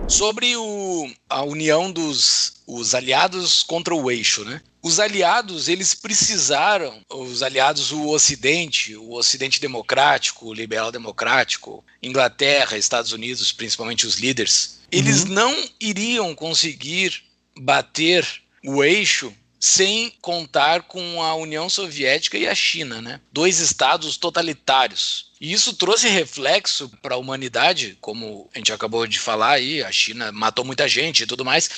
Sobre o, a união dos os aliados contra o eixo, né? Os aliados, eles precisaram, os aliados, o Ocidente, o Ocidente democrático, o liberal democrático, Inglaterra, Estados Unidos, principalmente os líderes, eles uhum. não iriam conseguir bater o eixo sem contar com a União Soviética e a China, né? Dois estados totalitários. E isso trouxe reflexo para a humanidade, como a gente acabou de falar aí, a China matou muita gente e tudo mais.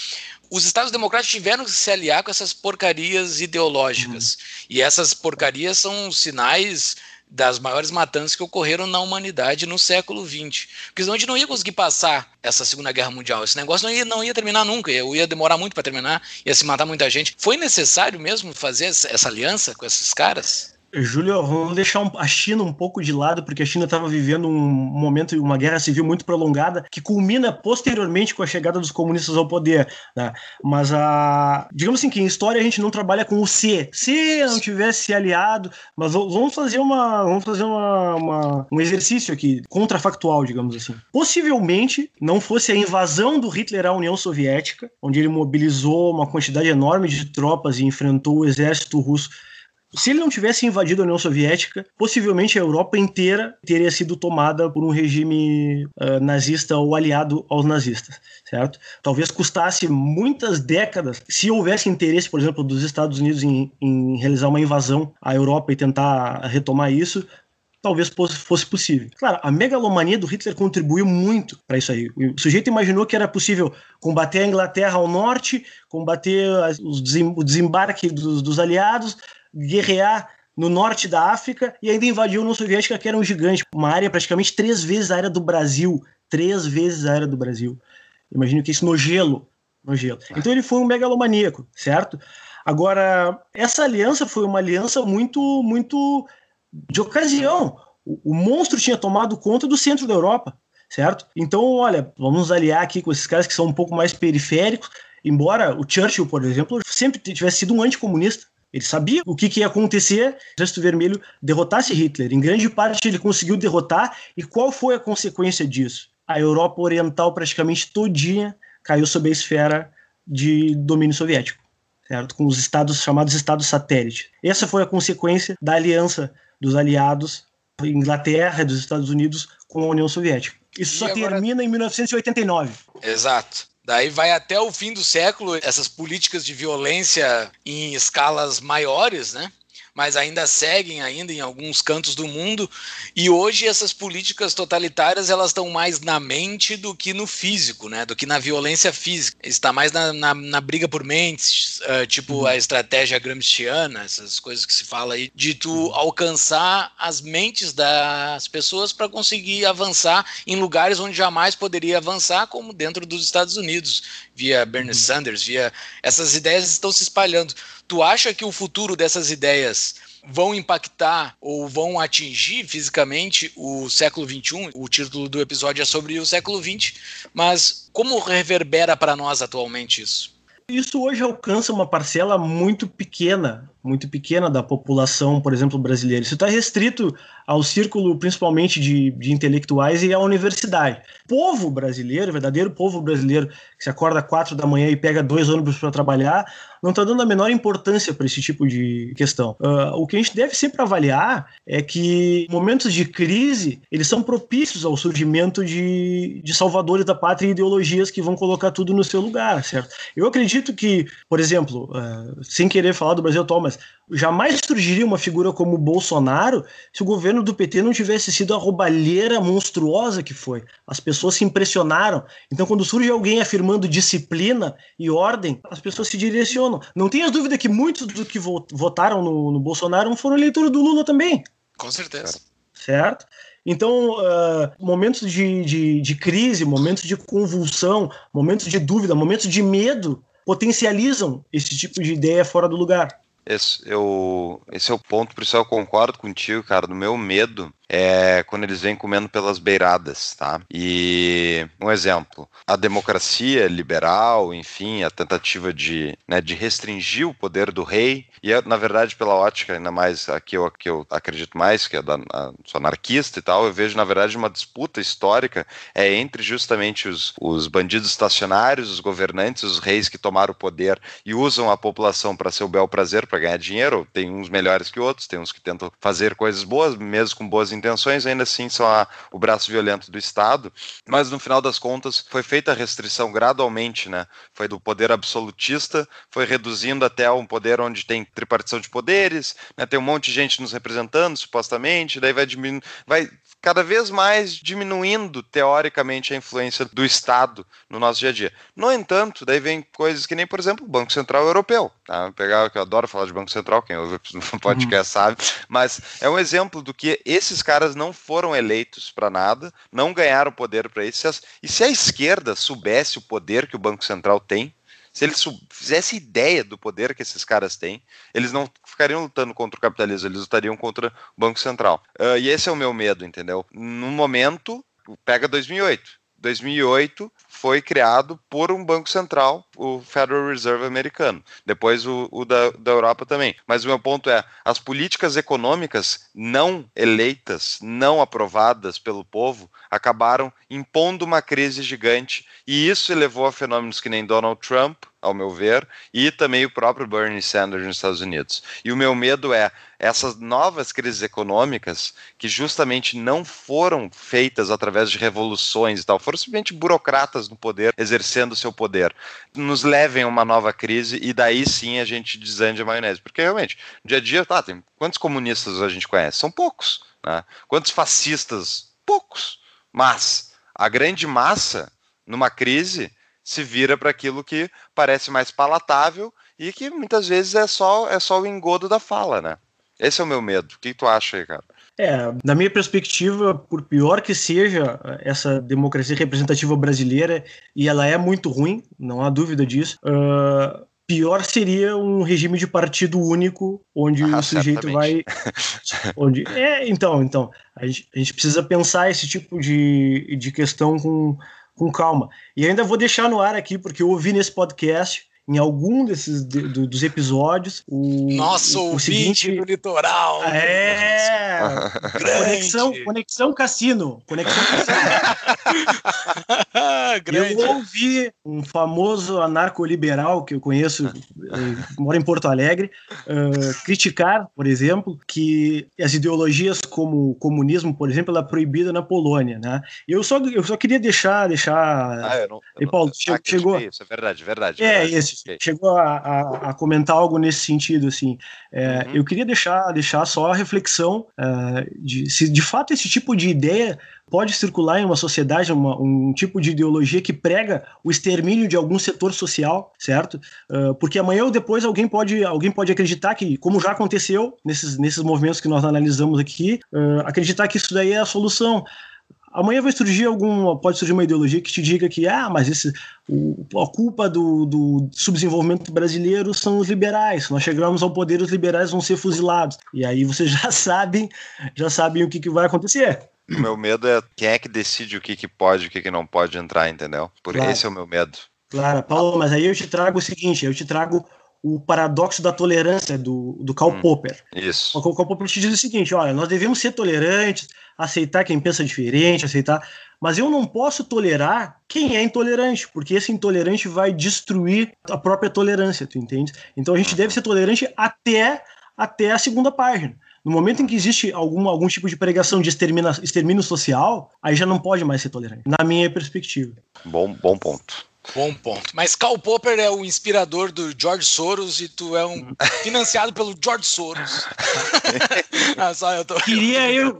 Os Estados Democráticos tiveram que se aliar com essas porcarias ideológicas. Uhum. E essas porcarias são sinais das maiores matanças que ocorreram na humanidade no século XX. Porque senão a gente não ia conseguir passar essa Segunda Guerra Mundial. Esse negócio não ia, não ia terminar nunca, ia, ia demorar muito para terminar, ia se matar muita gente. Foi necessário mesmo fazer essa aliança com esses caras? Júlio, vamos deixar a China um pouco de lado, porque a China estava vivendo um momento, uma guerra civil muito prolongada, que culmina posteriormente com a chegada dos comunistas ao poder. Né? Mas, a, digamos assim, que em história a gente não trabalha com o se. Se não tivesse se aliado, mas vamos fazer, uma, vamos fazer uma, uma, um exercício aqui, contrafactual, digamos assim. Possivelmente não fosse a invasão do Hitler à União Soviética, onde ele mobilizou uma quantidade enorme de tropas e enfrentou o exército russo se ele não tivesse invadido a União Soviética, possivelmente a Europa inteira teria sido tomada por um regime uh, nazista ou aliado aos nazistas, certo? Talvez custasse muitas décadas, se houvesse interesse, por exemplo, dos Estados Unidos em, em realizar uma invasão à Europa e tentar retomar isso, talvez fosse possível. Claro, a megalomania do Hitler contribuiu muito para isso aí. O sujeito imaginou que era possível combater a Inglaterra ao norte, combater o desembarque dos, dos aliados, guerrear no norte da África e ainda invadiu a União Soviética, que era um gigante, uma área praticamente três vezes a área do Brasil. Três vezes a área do Brasil. Imagino que isso no gelo. No gelo. Ah. Então ele foi um megalomaníaco, certo? Agora, essa aliança foi uma aliança muito, muito de ocasião. O, o monstro tinha tomado conta do centro da Europa, certo? Então, olha, vamos aliar aqui com esses caras que são um pouco mais periféricos, embora o Churchill, por exemplo, sempre tivesse sido um anticomunista, ele sabia o que, que ia acontecer se o Exército Vermelho derrotasse Hitler. Em grande parte, ele conseguiu derrotar. E qual foi a consequência disso? A Europa Oriental, praticamente todinha, caiu sob a esfera de domínio soviético, certo? com os estados chamados estados satélite. Essa foi a consequência da aliança dos aliados Inglaterra e dos Estados Unidos com a União Soviética. Isso e só agora... termina em 1989. Exato. Daí vai até o fim do século essas políticas de violência em escalas maiores, né? Mas ainda seguem ainda em alguns cantos do mundo. E hoje essas políticas totalitárias elas estão mais na mente do que no físico, né? Do que na violência física. Está mais na, na, na briga por mentes, uh, tipo uhum. a estratégia gramsciana, essas coisas que se fala aí, de tu uhum. alcançar as mentes das pessoas para conseguir avançar em lugares onde jamais poderia avançar, como dentro dos Estados Unidos, via Bernie uhum. Sanders, via essas ideias estão se espalhando. Tu acha que o futuro dessas ideias vão impactar ou vão atingir fisicamente o século XXI? O título do episódio é sobre o século XX, mas como reverbera para nós atualmente isso? Isso hoje alcança uma parcela muito pequena muito pequena da população, por exemplo, brasileira. Isso está restrito ao círculo, principalmente de, de intelectuais e à universidade. Povo brasileiro, verdadeiro povo brasileiro, que se acorda às quatro da manhã e pega dois ônibus para trabalhar, não está dando a menor importância para esse tipo de questão. Uh, o que a gente deve sempre avaliar é que momentos de crise eles são propícios ao surgimento de, de salvadores da pátria e ideologias que vão colocar tudo no seu lugar, certo? Eu acredito que, por exemplo, uh, sem querer falar do Brasil atual, mas jamais surgiria uma figura como o Bolsonaro se o governo do PT não tivesse sido a roubalheira monstruosa que foi. As pessoas se impressionaram. Então, quando surge alguém afirmando disciplina e ordem, as pessoas se direcionam. Não tenha dúvida que muitos dos que votaram no, no Bolsonaro foram eleitores do Lula também. Com certeza. Certo? Então, uh, momentos de, de, de crise, momentos de convulsão, momentos de dúvida, momentos de medo potencializam esse tipo de ideia fora do lugar. Esse, eu, esse é o ponto, por isso eu concordo contigo, cara. No meu medo é quando eles vêm comendo pelas beiradas, tá? E um exemplo, a democracia liberal, enfim, a tentativa de, né, de restringir o poder do rei, e é, na verdade, pela ótica, ainda mais a que eu, que eu acredito mais, que é da a, sou anarquista e tal, eu vejo, na verdade, uma disputa histórica é entre justamente os, os bandidos estacionários, os governantes, os reis que tomaram o poder e usam a população para seu bel prazer, para ganhar dinheiro. Tem uns melhores que outros, tem uns que tentam fazer coisas boas, mesmo com boas intenções intenções ainda assim são a, o braço violento do Estado, mas no final das contas foi feita a restrição gradualmente, né? Foi do poder absolutista, foi reduzindo até um poder onde tem tripartição de poderes, né? tem um monte de gente nos representando, supostamente, daí vai diminuindo, vai cada vez mais diminuindo, teoricamente, a influência do Estado no nosso dia a dia. No entanto, daí vem coisas que nem, por exemplo, o Banco Central Europeu. Tá? Pegar, que eu adoro falar de Banco Central, quem ouve no <laughs> podcast uhum. sabe, mas é um exemplo do que esses caras não foram eleitos para nada, não ganharam poder para isso. E se a esquerda soubesse o poder que o Banco Central tem, se eles fizessem ideia do poder que esses caras têm, eles não ficariam lutando contra o capitalismo, eles lutariam contra o Banco Central. Uh, e esse é o meu medo, entendeu? No momento, pega 2008. 2008 foi criado por um banco central, o Federal Reserve americano. Depois o, o da, da Europa também. Mas o meu ponto é: as políticas econômicas não eleitas, não aprovadas pelo povo, acabaram impondo uma crise gigante. E isso levou a fenômenos que nem Donald Trump, ao meu ver, e também o próprio Bernie Sanders nos Estados Unidos. E o meu medo é essas novas crises econômicas que justamente não foram feitas através de revoluções e tal, foram simplesmente burocratas no poder exercendo seu poder, nos levem a uma nova crise e daí sim a gente desande a maionese. Porque realmente, no dia a dia, tá, tem quantos comunistas a gente conhece? São poucos. Né? Quantos fascistas? Poucos. Mas a grande massa, numa crise, se vira para aquilo que parece mais palatável e que muitas vezes é só, é só o engodo da fala, né? Esse é o meu medo. O que tu acha aí, cara? É, na minha perspectiva, por pior que seja essa democracia representativa brasileira, e ela é muito ruim, não há dúvida disso, uh, pior seria um regime de partido único, onde ah, o sujeito certamente. vai. <laughs> onde, é, então, então a gente, a gente precisa pensar esse tipo de, de questão com com calma. E ainda vou deixar no ar aqui, porque eu ouvi nesse podcast em algum desses de, do, dos episódios. O, Nosso o, o seguinte do litoral. É! <laughs> conexão, conexão Cassino. Conexão Cassino. <laughs> eu ouvi um famoso anarcoliberal que eu conheço, eh, mora em Porto Alegre, uh, criticar, por exemplo, que as ideologias como o comunismo, por exemplo, ela é proibida na Polônia, né? Eu só, eu só queria deixar, deixar. Ah, eu não, eu e Paulo, não, chegou. Isso, é verdade, verdade. É, verdade. esse chegou a, a, a, comentar algo nesse sentido, assim. É, uhum. Eu queria deixar, deixar só a reflexão é, de se de fato esse tipo de ideia pode circular em uma sociedade, uma, um tipo de ideologia que prega o extermínio de algum setor social, certo? Uh, porque amanhã ou depois alguém pode, alguém pode acreditar que, como já aconteceu nesses, nesses movimentos que nós analisamos aqui, uh, acreditar que isso daí é a solução. Amanhã vai surgir algum, pode surgir uma ideologia que te diga que ah, mas esse, o, a culpa do, do, subdesenvolvimento brasileiro são os liberais. Se nós chegarmos ao poder, os liberais vão ser fuzilados. E aí vocês <laughs> já sabem, já sabem o que, que vai acontecer. O meu medo é quem é que decide o que, que pode e o que, que não pode entrar, entendeu? Por claro. esse é o meu medo. Claro, Paulo, mas aí eu te trago o seguinte, eu te trago o paradoxo da tolerância do, do Karl hum, Popper. Isso. O Karl Popper te diz o seguinte: olha, nós devemos ser tolerantes, aceitar quem pensa diferente, aceitar. Mas eu não posso tolerar quem é intolerante, porque esse intolerante vai destruir a própria tolerância, tu entende? Então a gente deve ser tolerante até, até a segunda página. No momento em que existe algum, algum tipo de pregação de extermínio social, aí já não pode mais ser tolerante, na minha perspectiva. Bom, bom ponto. Bom ponto. Mas Karl Popper é o inspirador do George Soros e tu é um <laughs> financiado pelo George Soros. <laughs> ah, só eu tô... Queria eu,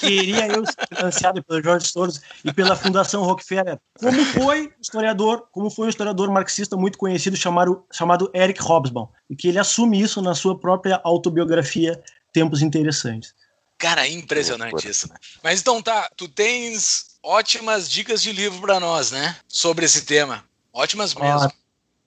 queria eu ser financiado pelo George Soros e pela Fundação Rockefeller. Como foi historiador, como foi um historiador marxista muito conhecido chamado, chamado Eric Hobsbawm, e que ele assume isso na sua própria autobiografia Tempos Interessantes. Cara, impressionante isso, né? Mas então tá, tu tens ótimas dicas de livro para nós, né? Sobre esse tema. Ótimas mesmo. Ah,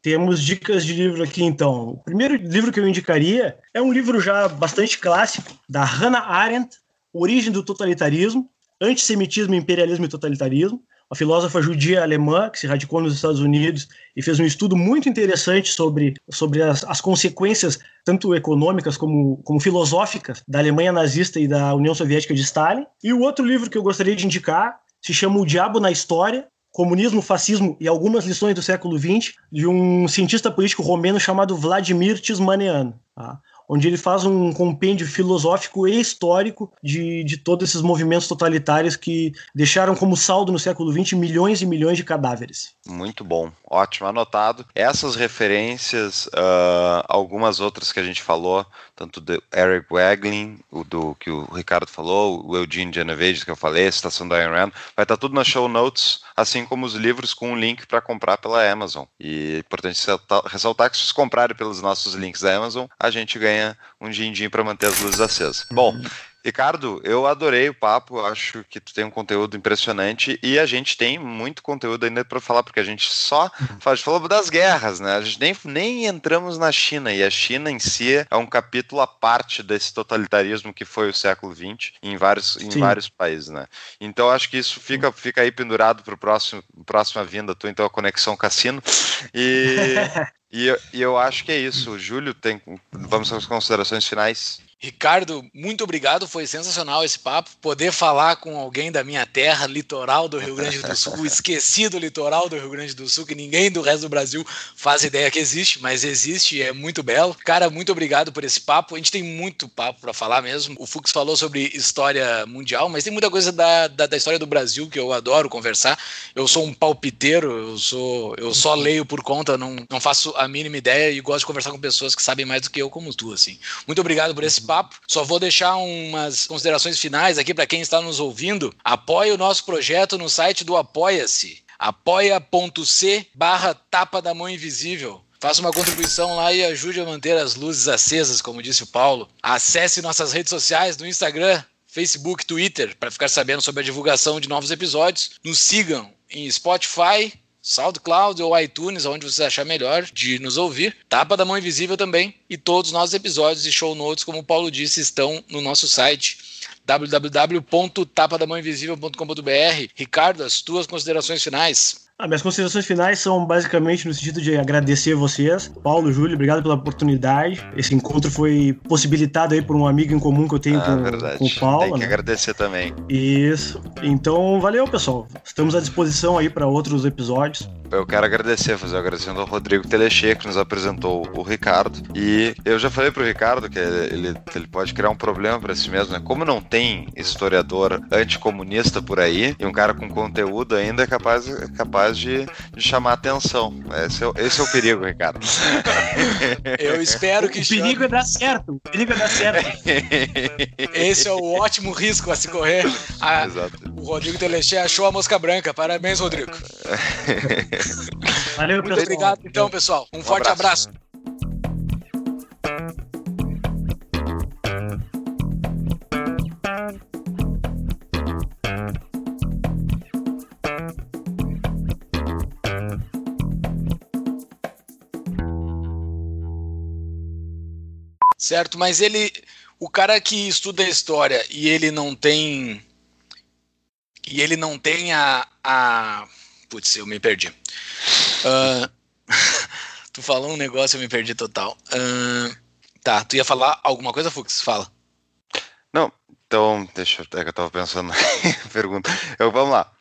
temos dicas de livro aqui, então. O primeiro livro que eu indicaria é um livro já bastante clássico, da Hannah Arendt, Origem do Totalitarismo, Antissemitismo, Imperialismo e Totalitarismo. Uma filósofa judia alemã que se radicou nos Estados Unidos e fez um estudo muito interessante sobre, sobre as, as consequências, tanto econômicas como, como filosóficas, da Alemanha nazista e da União Soviética de Stalin. E o outro livro que eu gostaria de indicar se chama O Diabo na História, Comunismo, Fascismo e Algumas Lições do Século XX, de um cientista político romeno chamado Vladimir Tismanean. Tá? Onde ele faz um compêndio filosófico e histórico de, de todos esses movimentos totalitários que deixaram como saldo no século XX milhões e milhões de cadáveres. Muito bom, ótimo, anotado. Essas referências, uh, algumas outras que a gente falou, tanto do Eric Waglin, o do que o Ricardo falou, o Eugene Genovese que eu falei, a citação da Ayn Rand, vai estar tudo nas show notes, assim como os livros com um link para comprar pela Amazon. E é importante ressaltar que se vocês comprarem pelos nossos links da Amazon, a gente ganha um din-din para manter as luzes acesas. Bom, Ricardo, eu adorei o papo, acho que tu tem um conteúdo impressionante e a gente tem muito conteúdo ainda para falar, porque a gente só <laughs> faz, falou das guerras, né? A gente nem, nem entramos na China e a China em si é um capítulo à parte desse totalitarismo que foi o século XX em vários, em vários países, né? Então acho que isso fica, fica aí pendurado para próximo próxima vinda tu, então a conexão cassino e <laughs> E, e eu acho que é isso. Júlio tem. Vamos às considerações finais. Ricardo, muito obrigado, foi sensacional esse papo. Poder falar com alguém da minha terra, litoral do Rio Grande do Sul, <laughs> esquecido litoral do Rio Grande do Sul, que ninguém do resto do Brasil faz ideia que existe, mas existe e é muito belo. Cara, muito obrigado por esse papo. A gente tem muito papo para falar mesmo. O Fux falou sobre história mundial, mas tem muita coisa da, da, da, história do Brasil que eu adoro conversar. Eu sou um palpiteiro, eu sou eu só leio por conta, não, não faço a mínima ideia e gosto de conversar com pessoas que sabem mais do que eu, como tu, assim. Muito obrigado por esse papo papo. Só vou deixar umas considerações finais aqui para quem está nos ouvindo. Apoie o nosso projeto no site do Apoia-se. apoia.c barra tapa da mão invisível. Faça uma contribuição lá e ajude a manter as luzes acesas, como disse o Paulo. Acesse nossas redes sociais no Instagram, Facebook, Twitter, para ficar sabendo sobre a divulgação de novos episódios. Nos sigam em Spotify, SoundCloud ou iTunes, onde você achar melhor de nos ouvir. Tapa da Mão Invisível também. E todos os nossos episódios e show notes, como o Paulo disse, estão no nosso site www.tapadamãoinvisível.com.br. Ricardo, as tuas considerações finais. Ah, minhas considerações finais são basicamente no sentido de agradecer vocês, Paulo, Júlio, obrigado pela oportunidade. Esse encontro foi possibilitado aí por um amigo em comum que eu tenho ah, com, com, o Paulo. Tem que né? agradecer também. Isso. Então, valeu, pessoal. Estamos à disposição aí para outros episódios. Eu quero agradecer, fazer um agradecimento ao Rodrigo Teleche, que nos apresentou o Ricardo. E eu já falei pro Ricardo que ele, ele pode criar um problema para si mesmo, né? Como não tem historiador anticomunista por aí, e um cara com conteúdo ainda é capaz, é capaz de, de chamar atenção. Esse é, esse é o perigo, Ricardo. <laughs> Eu espero que. O chame... perigo é dar certo. O perigo é dar certo. <laughs> Esse é o ótimo risco a se correr. A... <laughs> Exato. O Rodrigo Teleche achou a mosca branca. Parabéns, Rodrigo. Valeu, Muito pessoal. obrigado, então, pessoal. Um, um forte abraço. abraço. Certo, mas ele, o cara que estuda a história e ele não tem e ele não tem a, a Putz, eu me perdi. Uh, <laughs> Tu falou um negócio eu me perdi total. Uh, tá, tu ia falar alguma coisa, Fux? Fala. Não, então, deixa eu. É que eu tava pensando <laughs> na pergunta. Eu, vamos lá.